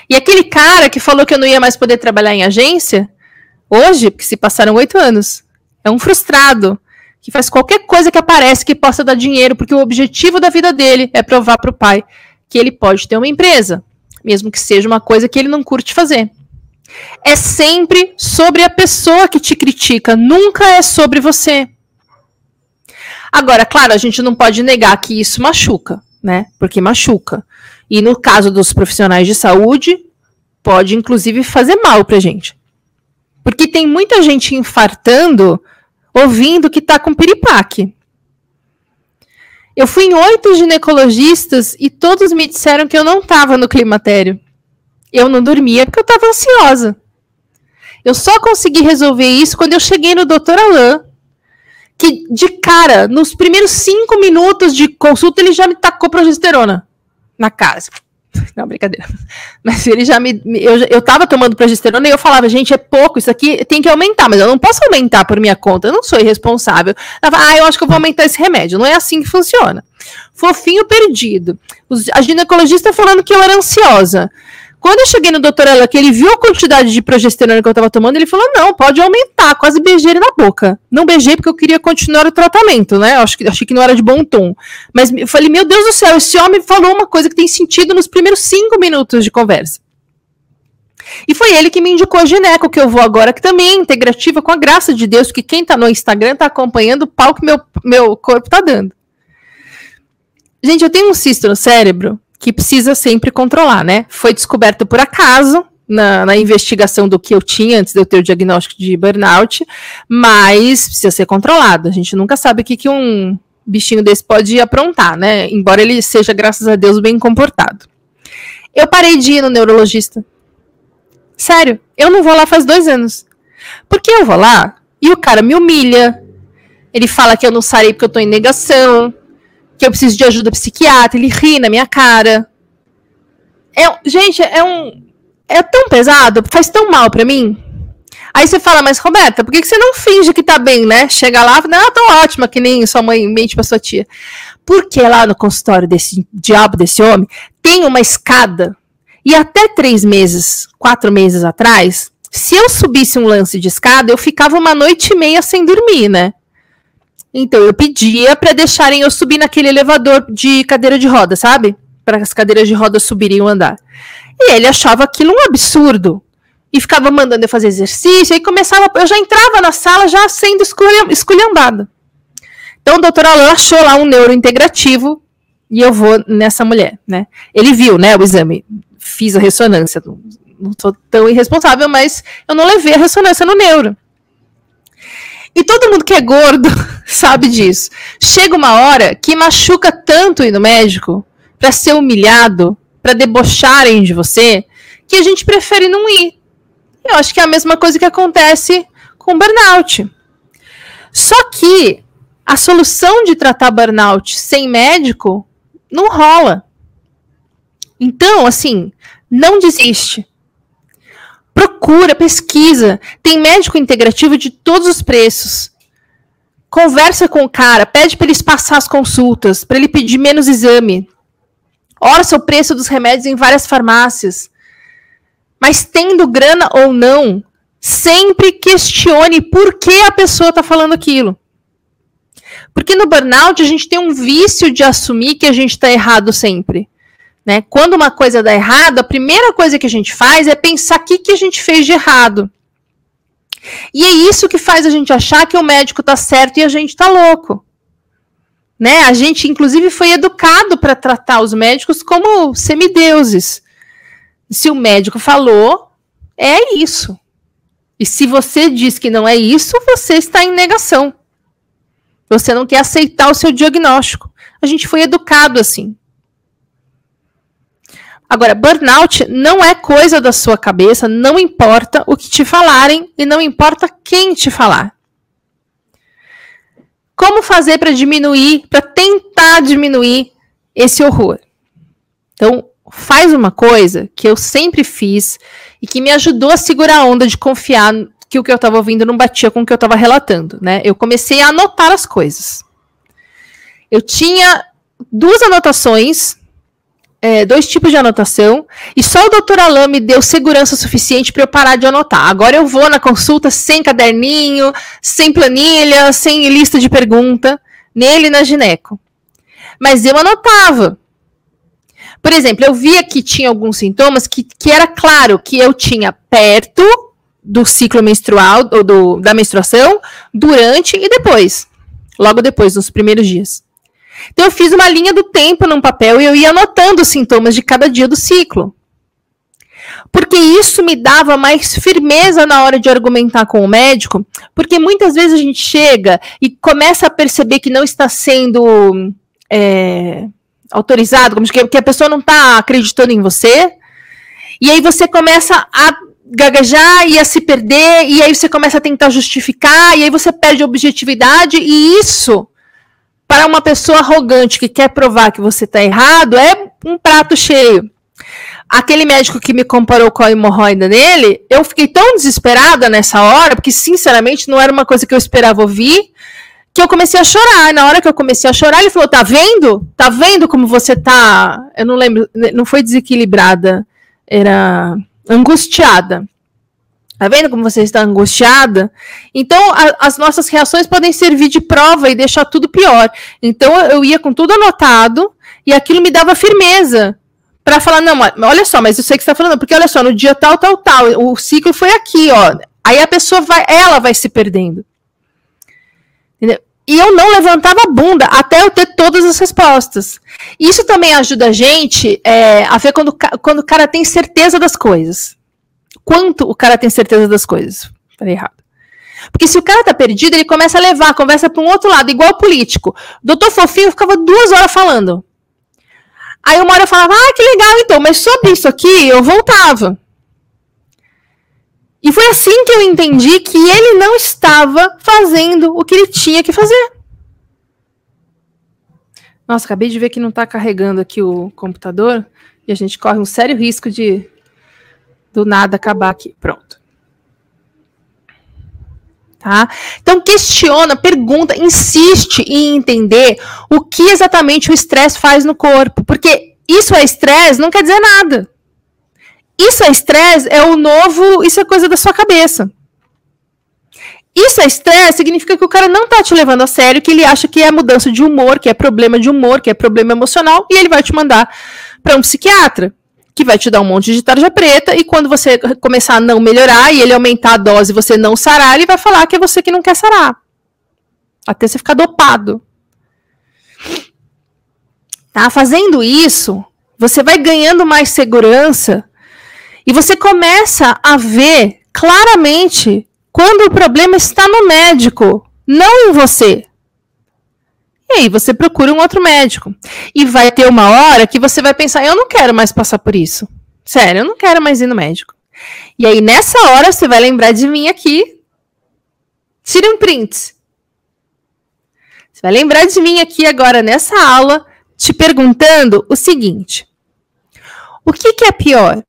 E aquele cara que falou que eu não ia mais poder trabalhar em agência, hoje, porque se passaram oito anos, é um frustrado que faz qualquer coisa que aparece que possa dar dinheiro, porque o objetivo da vida dele é provar para o pai que ele pode ter uma empresa, mesmo que seja uma coisa que ele não curte fazer. É sempre sobre a pessoa que te critica, nunca é sobre você. Agora, claro, a gente não pode negar que isso machuca, né? Porque machuca. E no caso dos profissionais de saúde, pode inclusive fazer mal pra gente. Porque tem muita gente infartando ouvindo que tá com piripaque. Eu fui em oito ginecologistas e todos me disseram que eu não estava no climatério. Eu não dormia porque eu estava ansiosa. Eu só consegui resolver isso quando eu cheguei no Dr. Alain, que de cara, nos primeiros cinco minutos de consulta, ele já me tacou progesterona na casa. [LAUGHS] Não, brincadeira. Mas ele já me. Eu, eu tava tomando progesterona e eu falava, gente, é pouco, isso aqui tem que aumentar, mas eu não posso aumentar por minha conta, eu não sou irresponsável. Ela ah, eu acho que eu vou aumentar esse remédio. Não é assim que funciona. Fofinho perdido. Os, a ginecologista falando que eu era ansiosa. Quando eu cheguei no doutor Ela, que ele viu a quantidade de progesterona que eu tava tomando, ele falou: não, pode aumentar. Quase beijei ele na boca. Não beijei porque eu queria continuar o tratamento, né? Eu acho que, achei que não era de bom tom. Mas eu falei: meu Deus do céu, esse homem falou uma coisa que tem sentido nos primeiros cinco minutos de conversa. E foi ele que me indicou a Gineco, que eu vou agora, que também é integrativa com a graça de Deus, que quem tá no Instagram tá acompanhando o pau que meu, meu corpo tá dando. Gente, eu tenho um cisto no cérebro que precisa sempre controlar, né? Foi descoberto por acaso na, na, investigação do que eu tinha antes de eu ter o diagnóstico de burnout, mas precisa ser controlado. A gente nunca sabe o que, que um bichinho desse pode aprontar, né? Embora ele seja, graças a Deus, bem comportado. Eu parei de ir no neurologista. Sério, eu não vou lá faz dois anos. Porque eu vou lá e o cara me humilha. Ele fala que eu não sarei porque eu tô em negação que eu preciso de ajuda psiquiatra, ele ri na minha cara. É, gente, é um. É tão pesado, faz tão mal para mim. Aí você fala, mas Roberta, por que, que você não finge que tá bem, né? Chega lá, não, tô ótima, que nem sua mãe mente pra sua tia. Porque lá no consultório desse diabo desse homem tem uma escada. E até três meses, quatro meses atrás, se eu subisse um lance de escada, eu ficava uma noite e meia sem dormir, né? Então eu pedia para deixarem eu subir naquele elevador de cadeira de roda, sabe? Para as cadeiras de roda subirem o andar. E ele achava aquilo um absurdo. E ficava mandando eu fazer exercício, aí começava, eu já entrava na sala já sendo esculhambada. Então o doutor Alain achou lá um neurointegrativo e eu vou nessa mulher, né? Ele viu, né, o exame, fiz a ressonância, não, não sou tão irresponsável, mas eu não levei a ressonância no neuro. E todo mundo que é gordo [LAUGHS] sabe disso. Chega uma hora que machuca tanto ir no médico para ser humilhado, para debocharem de você, que a gente prefere não ir. Eu acho que é a mesma coisa que acontece com burnout. Só que a solução de tratar burnout sem médico não rola. Então, assim, não desiste. Procura, pesquisa. Tem médico integrativo de todos os preços. Conversa com o cara, pede para ele passar as consultas, para ele pedir menos exame. Orça o preço dos remédios em várias farmácias. Mas tendo grana ou não, sempre questione por que a pessoa está falando aquilo. Porque no burnout a gente tem um vício de assumir que a gente está errado sempre. Né? Quando uma coisa dá errado, a primeira coisa que a gente faz é pensar o que, que a gente fez de errado. E é isso que faz a gente achar que o médico está certo e a gente está louco. Né? A gente, inclusive, foi educado para tratar os médicos como semideuses. Se o médico falou, é isso. E se você diz que não é isso, você está em negação. Você não quer aceitar o seu diagnóstico. A gente foi educado assim. Agora, burnout não é coisa da sua cabeça, não importa o que te falarem e não importa quem te falar. Como fazer para diminuir, para tentar diminuir esse horror? Então, faz uma coisa que eu sempre fiz e que me ajudou a segurar a onda de confiar que o que eu estava ouvindo não batia com o que eu estava relatando, né? Eu comecei a anotar as coisas. Eu tinha duas anotações, é, dois tipos de anotação, e só o doutor Alain me deu segurança suficiente para eu parar de anotar. Agora eu vou na consulta sem caderninho, sem planilha, sem lista de pergunta, nele na gineco. Mas eu anotava. Por exemplo, eu via que tinha alguns sintomas que, que era claro que eu tinha perto do ciclo menstrual, ou do, da menstruação, durante e depois. Logo depois, nos primeiros dias. Então, eu fiz uma linha do tempo num papel e eu ia anotando os sintomas de cada dia do ciclo. Porque isso me dava mais firmeza na hora de argumentar com o médico, porque muitas vezes a gente chega e começa a perceber que não está sendo é, autorizado, como que, a pessoa não está acreditando em você, e aí você começa a gaguejar e a se perder, e aí você começa a tentar justificar, e aí você perde a objetividade, e isso, para uma pessoa arrogante que quer provar que você está errado, é um prato cheio. Aquele médico que me comparou com a hemorroida nele, eu fiquei tão desesperada nessa hora, porque sinceramente não era uma coisa que eu esperava ouvir, que eu comecei a chorar. Na hora que eu comecei a chorar, ele falou: Tá vendo? Tá vendo como você tá. Eu não lembro, não foi desequilibrada, era angustiada. Tá vendo como você está angustiada? Então, a, as nossas reações podem servir de prova e deixar tudo pior. Então, eu ia com tudo anotado e aquilo me dava firmeza para falar: não, olha só, mas eu sei que você está falando, porque olha só, no dia tal, tal, tal, o ciclo foi aqui, ó. Aí a pessoa vai, ela vai se perdendo. Entendeu? E eu não levantava a bunda até eu ter todas as respostas. Isso também ajuda a gente é, a ver quando, quando o cara tem certeza das coisas. Quanto o cara tem certeza das coisas. Falei errado. Porque se o cara tá perdido, ele começa a levar a conversa para um outro lado, igual o político. Doutor Fofinho ficava duas horas falando. Aí uma hora eu falava, ah, que legal então, mas sobre isso aqui eu voltava. E foi assim que eu entendi que ele não estava fazendo o que ele tinha que fazer. Nossa, acabei de ver que não está carregando aqui o computador e a gente corre um sério risco de do nada acabar aqui. Pronto. Tá? Então questiona, pergunta, insiste em entender o que exatamente o estresse faz no corpo, porque isso é estresse não quer dizer nada. Isso é estresse, é o novo, isso é coisa da sua cabeça. Isso é estresse, significa que o cara não tá te levando a sério, que ele acha que é mudança de humor, que é problema de humor, que é problema emocional, e ele vai te mandar para um psiquiatra, que vai te dar um monte de tarja preta, e quando você começar a não melhorar e ele aumentar a dose e você não sarar, ele vai falar que é você que não quer sarar. Até você ficar dopado. Tá? Fazendo isso, você vai ganhando mais segurança e você começa a ver claramente quando o problema está no médico, não em você. E aí você procura um outro médico. E vai ter uma hora que você vai pensar: eu não quero mais passar por isso. Sério, eu não quero mais ir no médico. E aí nessa hora você vai lembrar de mim aqui. Tire um print. Você vai lembrar de mim aqui agora nessa aula, te perguntando o seguinte: o que, que é pior?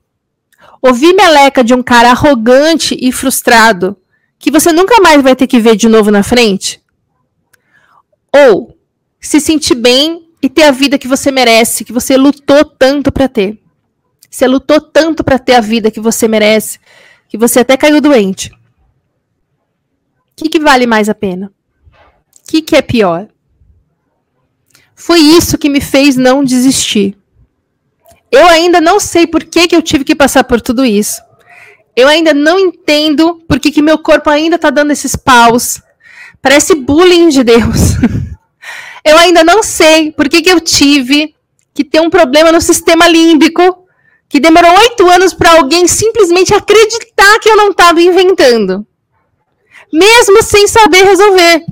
Ouvir meleca de um cara arrogante e frustrado que você nunca mais vai ter que ver de novo na frente? Ou se sentir bem e ter a vida que você merece, que você lutou tanto para ter? Você lutou tanto para ter a vida que você merece, que você até caiu doente. O que, que vale mais a pena? O que, que é pior? Foi isso que me fez não desistir. Eu ainda não sei por que, que eu tive que passar por tudo isso. Eu ainda não entendo por que, que meu corpo ainda tá dando esses paus. Parece bullying de Deus. [LAUGHS] eu ainda não sei por que, que eu tive que ter um problema no sistema límbico que demorou oito anos para alguém simplesmente acreditar que eu não estava inventando. Mesmo sem saber resolver.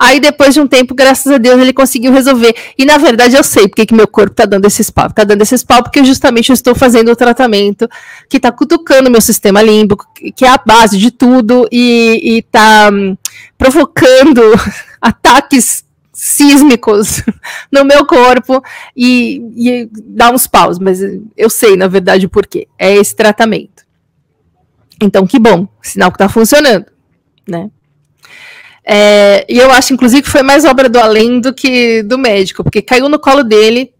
Aí depois de um tempo, graças a Deus, ele conseguiu resolver. E na verdade eu sei porque que meu corpo tá dando esses pau. Tá dando esses pau porque justamente eu estou fazendo o tratamento que tá cutucando meu sistema límbico, que é a base de tudo e, e tá hum, provocando [LAUGHS] ataques sísmicos [LAUGHS] no meu corpo e, e dá uns paus, mas eu sei, na verdade, por quê. É esse tratamento. Então, que bom, sinal que tá funcionando, né? É, e eu acho, inclusive, que foi mais obra do além do que do médico, porque caiu no colo dele,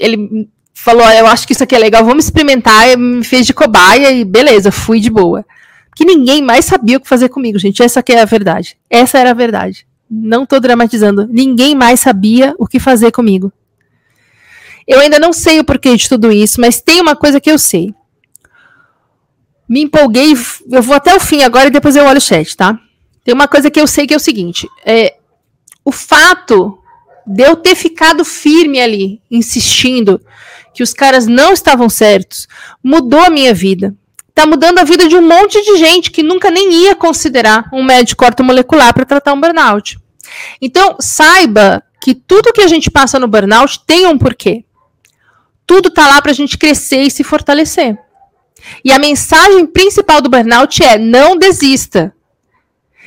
ele falou, eu acho que isso aqui é legal, vamos experimentar, me fez de cobaia e beleza, fui de boa. Que ninguém mais sabia o que fazer comigo, gente, essa aqui é a verdade. Essa era a verdade. Não tô dramatizando. Ninguém mais sabia o que fazer comigo. Eu ainda não sei o porquê de tudo isso, mas tem uma coisa que eu sei. Me empolguei, eu vou até o fim agora e depois eu olho o chat, tá? Tem uma coisa que eu sei que é o seguinte: é, o fato de eu ter ficado firme ali, insistindo que os caras não estavam certos, mudou a minha vida. Tá mudando a vida de um monte de gente que nunca nem ia considerar um médico ortomolecular para tratar um burnout. Então, saiba que tudo que a gente passa no burnout tem um porquê. Tudo tá lá para a gente crescer e se fortalecer. E a mensagem principal do burnout é: não desista.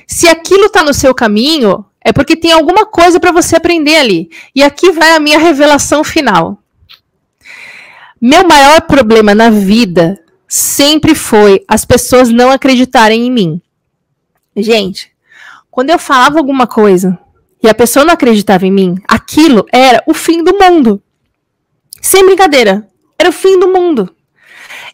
Se aquilo está no seu caminho, é porque tem alguma coisa para você aprender ali. E aqui vai a minha revelação final. Meu maior problema na vida sempre foi as pessoas não acreditarem em mim. Gente, quando eu falava alguma coisa e a pessoa não acreditava em mim, aquilo era o fim do mundo. Sem brincadeira, era o fim do mundo.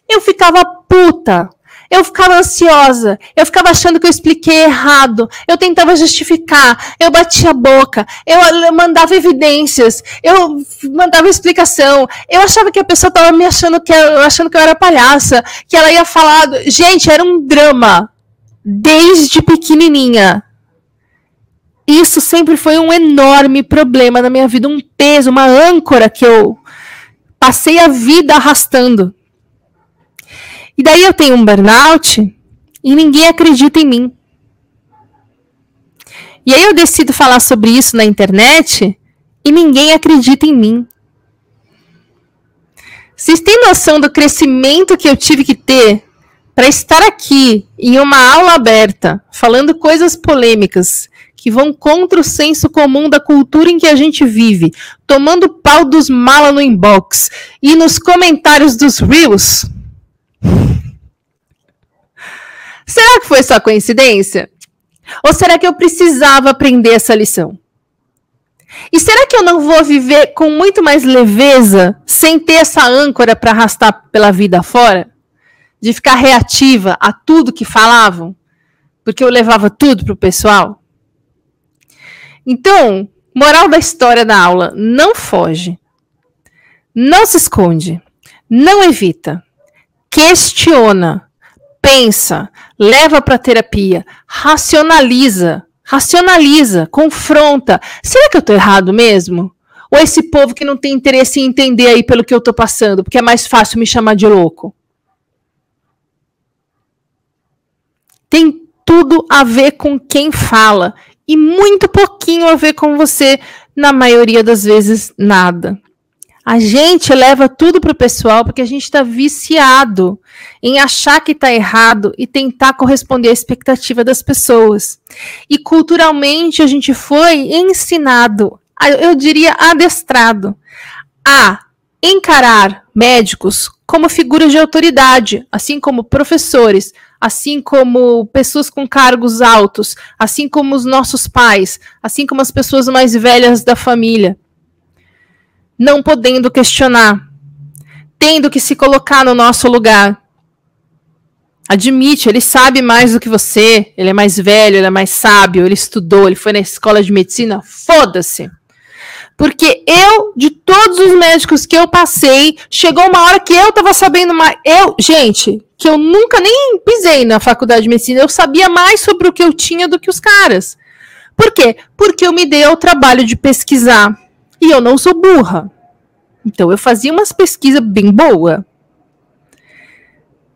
Eu ficava puta, eu ficava ansiosa, eu ficava achando que eu expliquei errado, eu tentava justificar, eu batia a boca, eu mandava evidências, eu mandava explicação, eu achava que a pessoa estava me achando que, achando que eu era palhaça, que ela ia falar. Gente, era um drama. Desde pequenininha. Isso sempre foi um enorme problema na minha vida, um peso, uma âncora que eu passei a vida arrastando. E daí eu tenho um burnout e ninguém acredita em mim. E aí eu decido falar sobre isso na internet e ninguém acredita em mim. Vocês têm noção do crescimento que eu tive que ter para estar aqui em uma aula aberta, falando coisas polêmicas que vão contra o senso comum da cultura em que a gente vive, tomando pau dos mala no inbox e nos comentários dos reels? Será que foi só coincidência? Ou será que eu precisava aprender essa lição? E será que eu não vou viver com muito mais leveza sem ter essa âncora para arrastar pela vida fora? De ficar reativa a tudo que falavam? Porque eu levava tudo para o pessoal? Então, moral da história da aula: não foge, não se esconde, não evita, questiona, pensa, leva para terapia, racionaliza, racionaliza, confronta. Será que eu estou errado mesmo? Ou esse povo que não tem interesse em entender aí pelo que eu estou passando, porque é mais fácil me chamar de louco? Tem tudo a ver com quem fala e muito pouquinho a ver com você, na maioria das vezes nada. A gente leva tudo pro pessoal porque a gente está viciado em achar que está errado e tentar corresponder à expectativa das pessoas. E culturalmente a gente foi ensinado, eu diria adestrado, a encarar médicos como figuras de autoridade, assim como professores, assim como pessoas com cargos altos, assim como os nossos pais, assim como as pessoas mais velhas da família não podendo questionar, tendo que se colocar no nosso lugar. Admite, ele sabe mais do que você, ele é mais velho, ele é mais sábio, ele estudou, ele foi na escola de medicina, foda-se. Porque eu, de todos os médicos que eu passei, chegou uma hora que eu tava sabendo mais. Eu, gente, que eu nunca nem pisei na faculdade de medicina, eu sabia mais sobre o que eu tinha do que os caras. Por quê? Porque eu me dei ao trabalho de pesquisar, e eu não sou burra. Então eu fazia umas pesquisas bem boa.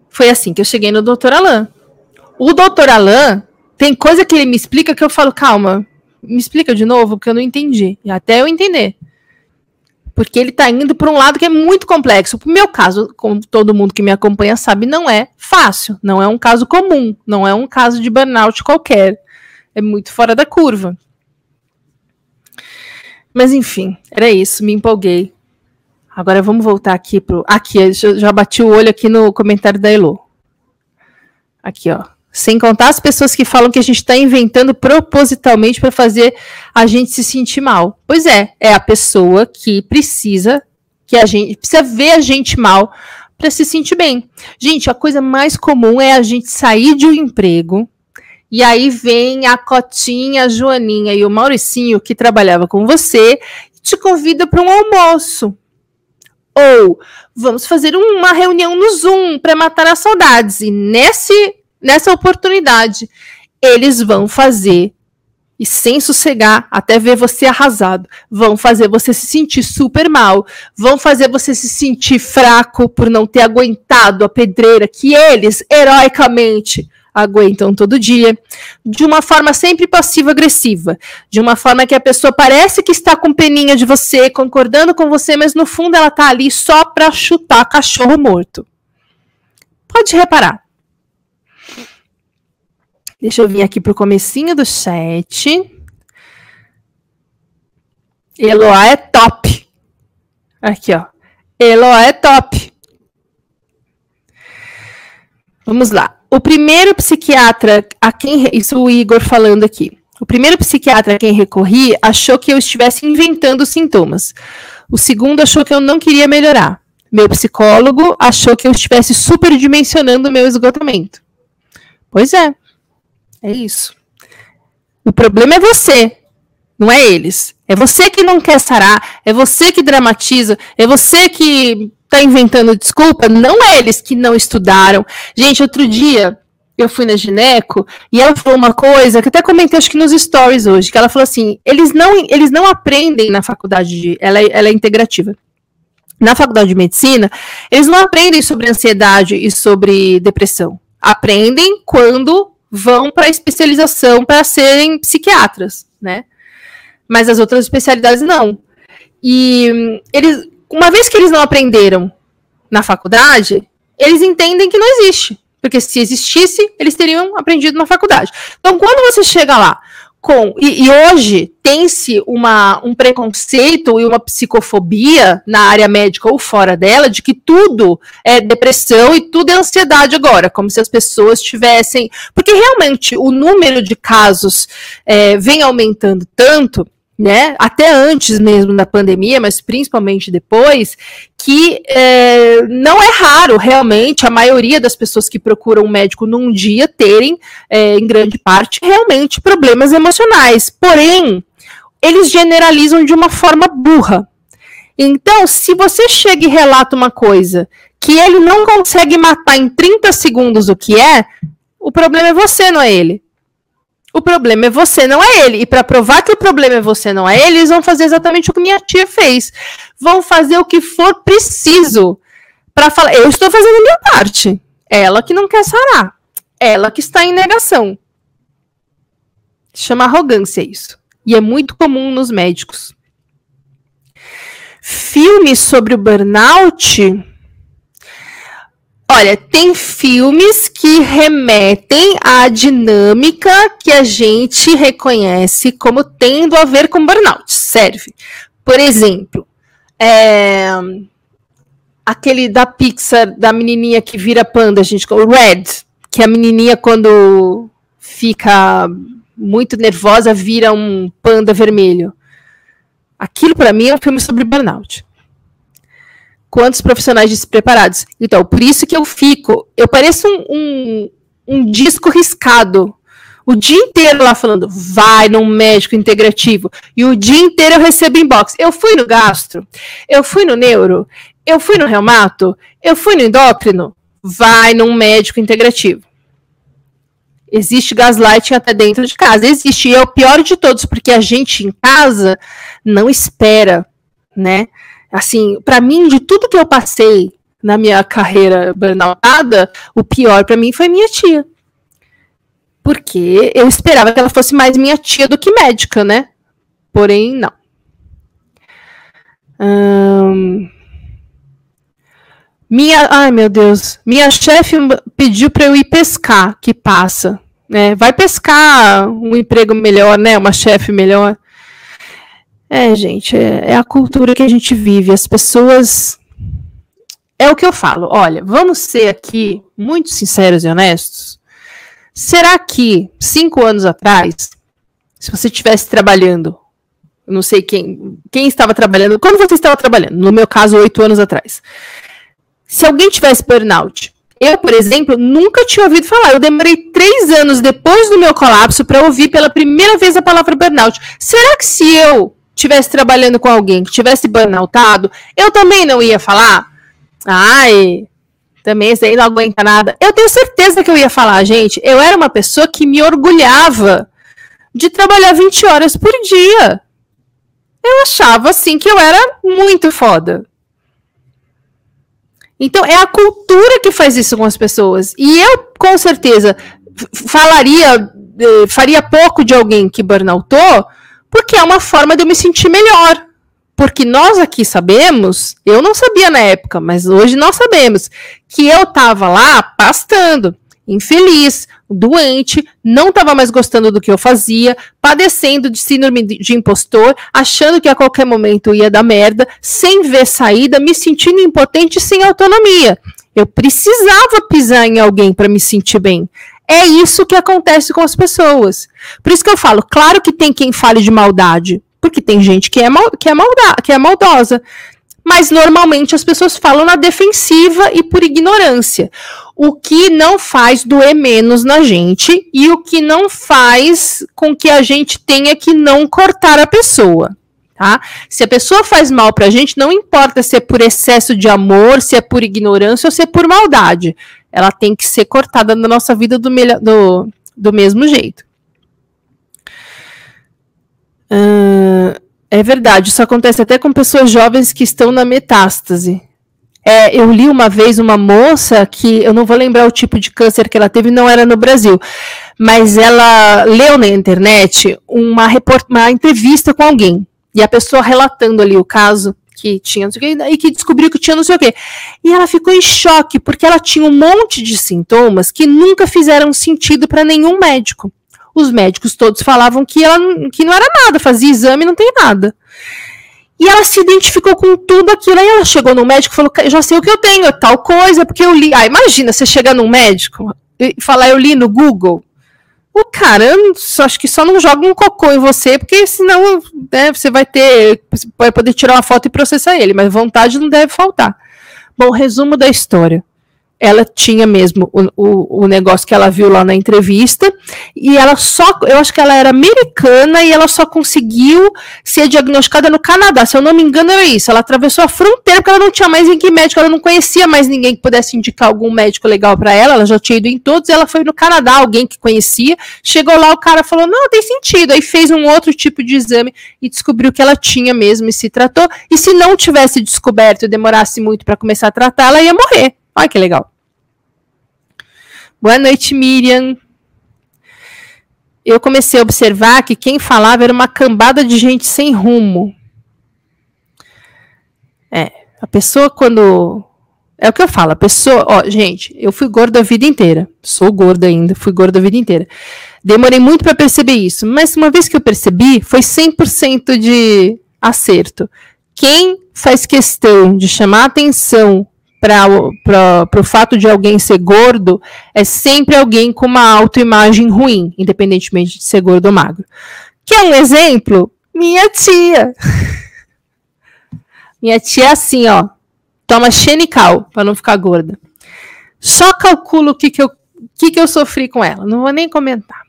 Foi assim que eu cheguei no Dr. Alain. O Dr. Alain tem coisa que ele me explica que eu falo, calma, me explica de novo, porque eu não entendi. E até eu entender. Porque ele está indo para um lado que é muito complexo. O meu caso, como todo mundo que me acompanha sabe, não é fácil. Não é um caso comum. Não é um caso de burnout qualquer. É muito fora da curva. Mas enfim, era isso, me empolguei. Agora vamos voltar aqui pro. Aqui, já bati o olho aqui no comentário da Elo. Aqui, ó. Sem contar as pessoas que falam que a gente está inventando propositalmente para fazer a gente se sentir mal. Pois é, é a pessoa que precisa que a gente precisa ver a gente mal para se sentir bem. Gente, a coisa mais comum é a gente sair de um emprego e aí vem a Cotinha, a Joaninha e o Mauricinho que trabalhava com você te convida para um almoço. Ou vamos fazer uma reunião no Zoom para matar as saudades. E nesse nessa oportunidade, eles vão fazer e sem sossegar até ver você arrasado. Vão fazer você se sentir super mal, vão fazer você se sentir fraco por não ter aguentado a pedreira que eles heroicamente aguentam todo dia, de uma forma sempre passiva-agressiva, de uma forma que a pessoa parece que está com peninha de você, concordando com você, mas no fundo ela tá ali só para chutar cachorro morto. Pode reparar. Deixa eu vir aqui pro comecinho do chat. Eloá é top. Aqui, ó. Eloá é top. Vamos lá. O primeiro psiquiatra a quem. Isso o Igor falando aqui. O primeiro psiquiatra a quem recorri achou que eu estivesse inventando sintomas. O segundo achou que eu não queria melhorar. Meu psicólogo achou que eu estivesse superdimensionando meu esgotamento. Pois é. É isso. O problema é você, não é eles. É você que não quer sarar, é você que dramatiza, é você que tá inventando desculpa, não é eles que não estudaram. Gente, outro dia eu fui na gineco e ela falou uma coisa que até comentei acho que nos stories hoje, que ela falou assim, eles não, eles não aprendem na faculdade de, ela, é, ela é integrativa. Na faculdade de medicina, eles não aprendem sobre ansiedade e sobre depressão. Aprendem quando vão para especialização para serem psiquiatras, né? Mas as outras especialidades não. E eles, uma vez que eles não aprenderam na faculdade, eles entendem que não existe. Porque se existisse, eles teriam aprendido na faculdade. Então, quando você chega lá com. E, e hoje tem-se um preconceito e uma psicofobia na área médica ou fora dela de que tudo é depressão e tudo é ansiedade agora, como se as pessoas tivessem. Porque realmente o número de casos é, vem aumentando tanto né, até antes mesmo da pandemia, mas principalmente depois, que é, não é raro realmente a maioria das pessoas que procuram um médico num dia terem, é, em grande parte, realmente problemas emocionais. Porém, eles generalizam de uma forma burra. Então, se você chega e relata uma coisa que ele não consegue matar em 30 segundos o que é, o problema é você, não é ele. O problema é você, não é ele. E para provar que o problema é você, não é ele, eles vão fazer exatamente o que minha tia fez. Vão fazer o que for preciso para falar. Eu estou fazendo a minha parte. Ela que não quer sarar. Ela que está em negação. Chama arrogância isso. E é muito comum nos médicos. Filmes sobre o burnout Olha, tem filmes que remetem à dinâmica que a gente reconhece como tendo a ver com burnout. Serve. Por exemplo, é, aquele da Pixar, da menininha que vira panda, a gente, o Red, que a menininha quando fica muito nervosa vira um panda vermelho. Aquilo para mim é um filme sobre burnout quantos profissionais despreparados. Então, por isso que eu fico, eu pareço um, um, um disco riscado. O dia inteiro lá falando, vai num médico integrativo. E o dia inteiro eu recebo inbox. Eu fui no gastro, eu fui no neuro, eu fui no reumato, eu fui no endócrino. Vai num médico integrativo. Existe gaslighting até dentro de casa. Existe. E é o pior de todos, porque a gente em casa não espera, né? Assim, para mim, de tudo que eu passei na minha carreira burnoutada, o pior para mim foi minha tia. Porque eu esperava que ela fosse mais minha tia do que médica, né? Porém, não. Hum... Minha, ai meu Deus, minha chefe pediu para eu ir pescar, que passa, né? Vai pescar um emprego melhor, né? Uma chefe melhor. É, gente, é, é a cultura que a gente vive. As pessoas. É o que eu falo. Olha, vamos ser aqui muito sinceros e honestos. Será que cinco anos atrás, se você estivesse trabalhando, não sei quem, quem estava trabalhando, quando você estava trabalhando, no meu caso, oito anos atrás, se alguém tivesse burnout, eu, por exemplo, nunca tinha ouvido falar. Eu demorei três anos depois do meu colapso para ouvir pela primeira vez a palavra burnout. Será que se eu tivesse trabalhando com alguém que tivesse burnoutado, eu também não ia falar? Ai, também esse aí não aguenta nada. Eu tenho certeza que eu ia falar, gente. Eu era uma pessoa que me orgulhava de trabalhar 20 horas por dia. Eu achava assim que eu era muito foda. Então é a cultura que faz isso com as pessoas. E eu, com certeza, falaria, eh, faria pouco de alguém que burnoutou, porque é uma forma de eu me sentir melhor. Porque nós aqui sabemos, eu não sabia na época, mas hoje nós sabemos, que eu estava lá pastando infeliz, doente, não estava mais gostando do que eu fazia, padecendo de síndrome de impostor, achando que a qualquer momento ia dar merda, sem ver saída, me sentindo impotente sem autonomia. Eu precisava pisar em alguém para me sentir bem. É isso que acontece com as pessoas. Por isso que eu falo, claro que tem quem fale de maldade, porque tem gente que é, mal, que é, malda, que é maldosa mas normalmente as pessoas falam na defensiva e por ignorância. O que não faz doer menos na gente e o que não faz com que a gente tenha que não cortar a pessoa. Tá? Se a pessoa faz mal pra gente, não importa se é por excesso de amor, se é por ignorância ou se é por maldade. Ela tem que ser cortada na nossa vida do, do, do mesmo jeito. Uh, é verdade, isso acontece até com pessoas jovens que estão na metástase. É, eu li uma vez uma moça que eu não vou lembrar o tipo de câncer que ela teve, não era no Brasil, mas ela leu na internet uma, uma entrevista com alguém e a pessoa relatando ali o caso que tinha não sei o quê, e que descobriu que tinha não sei o quê. E ela ficou em choque porque ela tinha um monte de sintomas que nunca fizeram sentido para nenhum médico os médicos todos falavam que ela que não era nada, fazia exame não tem nada. E ela se identificou com tudo aquilo. Aí ela chegou no médico e falou: já sei o que eu tenho, é tal coisa, porque eu li. Ah, imagina você chegar num médico e falar: eu li no Google. O cara, só, acho que só não joga um cocô em você, porque senão né, você vai ter. Vai poder tirar uma foto e processar ele, mas vontade não deve faltar. Bom, resumo da história ela tinha mesmo o, o, o, negócio que ela viu lá na entrevista, e ela só, eu acho que ela era americana e ela só conseguiu ser diagnosticada no Canadá, se eu não me engano era isso, ela atravessou a fronteira porque ela não tinha mais ninguém médico, ela não conhecia mais ninguém que pudesse indicar algum médico legal para ela, ela já tinha ido em todos, ela foi no Canadá, alguém que conhecia, chegou lá, o cara falou, não, tem sentido, aí fez um outro tipo de exame e descobriu que ela tinha mesmo e se tratou, e se não tivesse descoberto e demorasse muito para começar a tratar, ela ia morrer. Olha que legal. Boa noite, Miriam. Eu comecei a observar que quem falava era uma cambada de gente sem rumo. É, a pessoa quando é o que eu falo, a pessoa, ó, gente, eu fui gorda a vida inteira. Sou gorda ainda, fui gorda a vida inteira. Demorei muito para perceber isso, mas uma vez que eu percebi, foi 100% de acerto. Quem faz questão de chamar atenção para o fato de alguém ser gordo é sempre alguém com uma autoimagem ruim, independentemente de ser gordo ou magro. Que é um exemplo? Minha tia. [LAUGHS] Minha tia é assim, ó. Toma xenical para não ficar gorda. Só calculo o que, que, eu, que, que eu sofri com ela. Não vou nem comentar.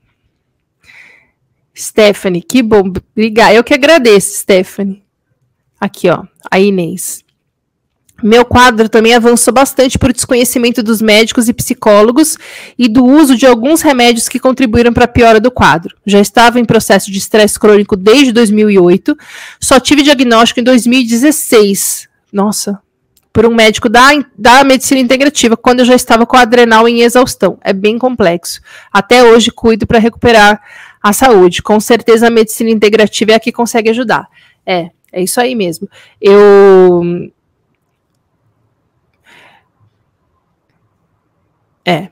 Stephanie, que bom. Obrigada. Eu que agradeço, Stephanie. Aqui, ó. A Inês. Meu quadro também avançou bastante por desconhecimento dos médicos e psicólogos e do uso de alguns remédios que contribuíram para a piora do quadro. Já estava em processo de estresse crônico desde 2008, só tive diagnóstico em 2016. Nossa, por um médico da, da medicina integrativa, quando eu já estava com adrenal em exaustão. É bem complexo. Até hoje cuido para recuperar a saúde. Com certeza a medicina integrativa é a que consegue ajudar. É, é isso aí mesmo. Eu É.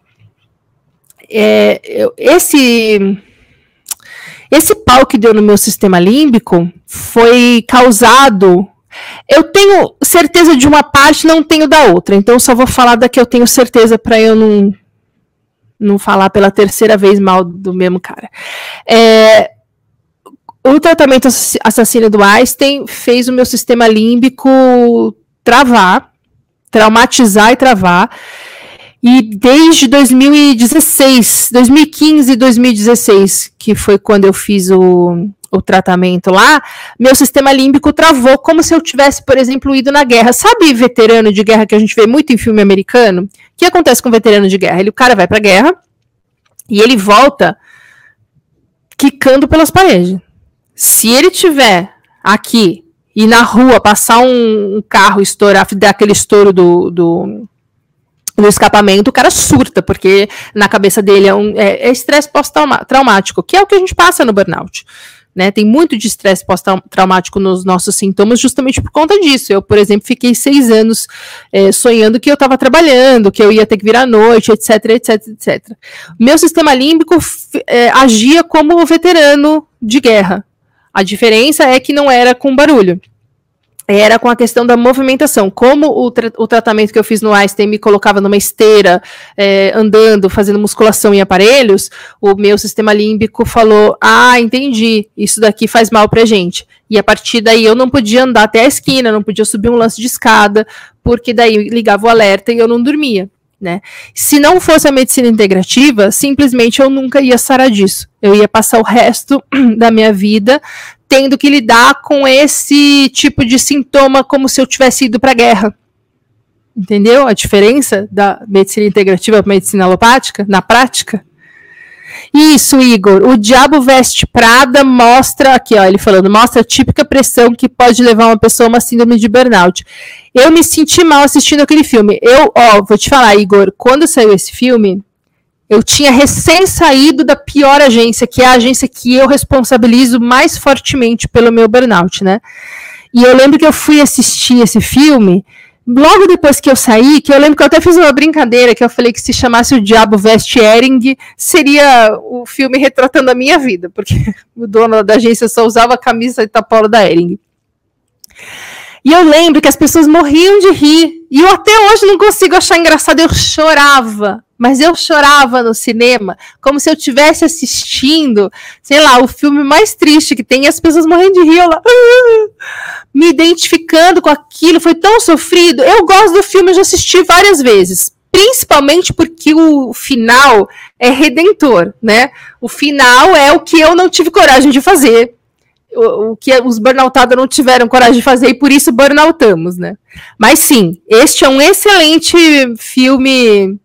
é eu, esse esse pau que deu no meu sistema límbico foi causado. Eu tenho certeza de uma parte, não tenho da outra. Então, só vou falar da que eu tenho certeza para eu não não falar pela terceira vez mal do mesmo cara. É, o tratamento assassino do Einstein fez o meu sistema límbico travar, traumatizar e travar. E desde 2016, 2015 e 2016, que foi quando eu fiz o, o tratamento lá, meu sistema límbico travou como se eu tivesse, por exemplo, ido na guerra. Sabe veterano de guerra que a gente vê muito em filme americano? O que acontece com veterano de guerra? Ele, o cara vai pra guerra e ele volta quicando pelas paredes. Se ele tiver aqui e na rua passar um, um carro estourar, dar aquele estouro do, do, do, escapamento, o cara surta, porque na cabeça dele é, um, é, é estresse pós-traumático, que é o que a gente passa no burnout. Né, tem muito de estresse pós-traumático nos nossos sintomas, justamente por conta disso. Eu, por exemplo, fiquei seis anos é, sonhando que eu estava trabalhando, que eu ia ter que vir à noite, etc, etc, etc. Meu sistema límbico é, agia como veterano de guerra. A diferença é que não era com barulho. Era com a questão da movimentação. Como o, tra o tratamento que eu fiz no Einstein me colocava numa esteira, é, andando, fazendo musculação em aparelhos, o meu sistema límbico falou: Ah, entendi, isso daqui faz mal pra gente. E a partir daí eu não podia andar até a esquina, não podia subir um lance de escada, porque daí ligava o alerta e eu não dormia. Né? Se não fosse a medicina integrativa, simplesmente eu nunca ia sarar disso. Eu ia passar o resto [CLEARS THROAT] da minha vida tendo que lidar com esse tipo de sintoma como se eu tivesse ido para a guerra. Entendeu a diferença da medicina integrativa para medicina alopática na prática? Isso, Igor. O Diabo Veste Prada mostra, aqui, ó, ele falando, mostra a típica pressão que pode levar uma pessoa a uma síndrome de burnout. Eu me senti mal assistindo aquele filme. Eu, ó, vou te falar, Igor, quando saiu esse filme, eu tinha recém saído da pior agência, que é a agência que eu responsabilizo mais fortemente pelo meu burnout, né? E eu lembro que eu fui assistir esse filme logo depois que eu saí, que eu lembro que eu até fiz uma brincadeira, que eu falei que se chamasse O Diabo Veste Ering, seria o filme retratando a minha vida, porque [LAUGHS] o dono da agência só usava a camisa e tapolo da Ering. E eu lembro que as pessoas morriam de rir, e eu até hoje não consigo achar engraçado, eu chorava mas eu chorava no cinema como se eu estivesse assistindo, sei lá, o filme mais triste que tem as pessoas morrendo de rir, eu lá, uh, me identificando com aquilo, foi tão sofrido. Eu gosto do filme, eu já assisti várias vezes, principalmente porque o final é redentor, né? O final é o que eu não tive coragem de fazer, o, o que os burnoutados não tiveram coragem de fazer e por isso burnoutamos, né? Mas sim, este é um excelente filme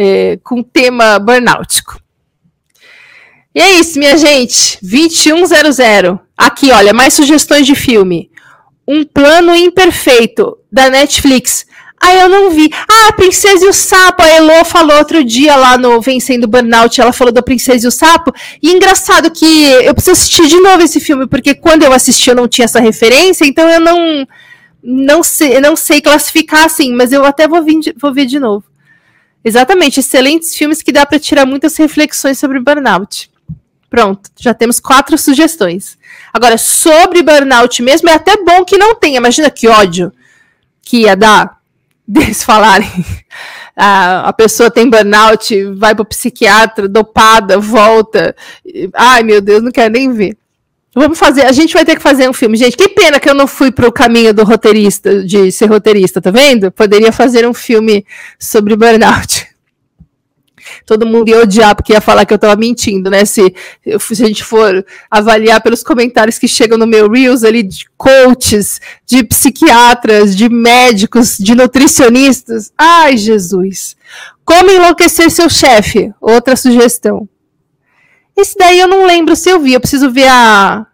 é, com tema burnoutico. E é isso, minha gente. 2100. Aqui, olha, mais sugestões de filme. Um Plano Imperfeito, da Netflix. Ah, eu não vi. Ah, Princesa e o Sapo. A Elo falou outro dia lá no Vencendo Burnout. Ela falou da Princesa e o Sapo. E engraçado que eu preciso assistir de novo esse filme, porque quando eu assisti eu não tinha essa referência, então eu não não sei, não sei classificar assim, mas eu até vou, vir, vou ver de novo. Exatamente, excelentes filmes que dá para tirar muitas reflexões sobre burnout. Pronto, já temos quatro sugestões. Agora, sobre burnout mesmo, é até bom que não tenha. Imagina que ódio que ia dar [LAUGHS] deles falarem. [LAUGHS] a, a pessoa tem burnout, vai para o psiquiatra, dopada, volta. Ai, meu Deus, não quero nem ver. Vamos fazer, a gente vai ter que fazer um filme. Gente, que pena que eu não fui pro caminho do roteirista, de ser roteirista, tá vendo? Poderia fazer um filme sobre burnout. Todo mundo ia odiar porque ia falar que eu tava mentindo, né? Se, se a gente for avaliar pelos comentários que chegam no meu Reels ali de coaches, de psiquiatras, de médicos, de nutricionistas. Ai, Jesus. Como enlouquecer seu chefe? Outra sugestão. Esse daí eu não lembro se eu vi. Eu preciso ver a,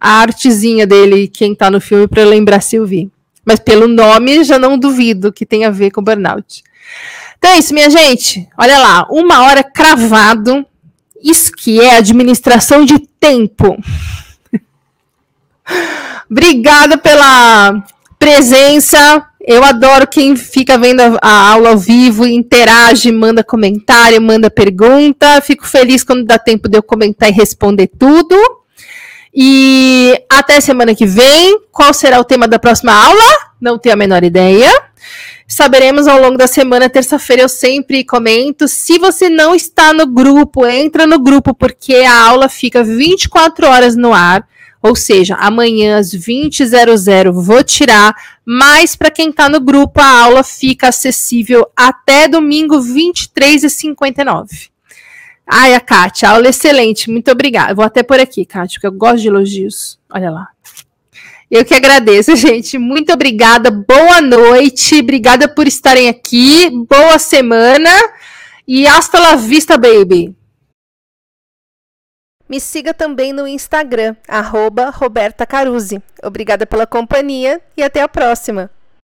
a artezinha dele, quem tá no filme, para lembrar se eu vi. Mas pelo nome, já não duvido que tenha a ver com burnout. Então é isso, minha gente. Olha lá, uma hora cravado. Isso que é administração de tempo. [LAUGHS] Obrigada pela presença. Eu adoro quem fica vendo a, aula ao vivo, interage, manda comentário, manda pergunta. Fico feliz quando dá tempo de eu comentar e responder tudo. E até semana que vem. Qual será o tema da próxima aula? Não tenho a menor ideia. Saberemos ao longo da semana, terça-feira eu sempre comento. Se você não está no grupo, entra no grupo, porque a aula fica 24 horas no ar. Ou seja, amanhã às 20h00 vou tirar, mas para quem está no grupo, a aula fica acessível até domingo 23h59. Ai, a Kátia, aula excelente, muito obrigada. Vou até por aqui, Kátia, porque eu gosto de elogios. Olha lá. Eu que agradeço, [LAUGHS] gente. Muito obrigada. Boa noite. Obrigada por estarem aqui. Boa semana. E hasta la vista, baby. Me siga também no Instagram, arroba Roberta Caruzzi. Obrigada pela companhia e até a próxima.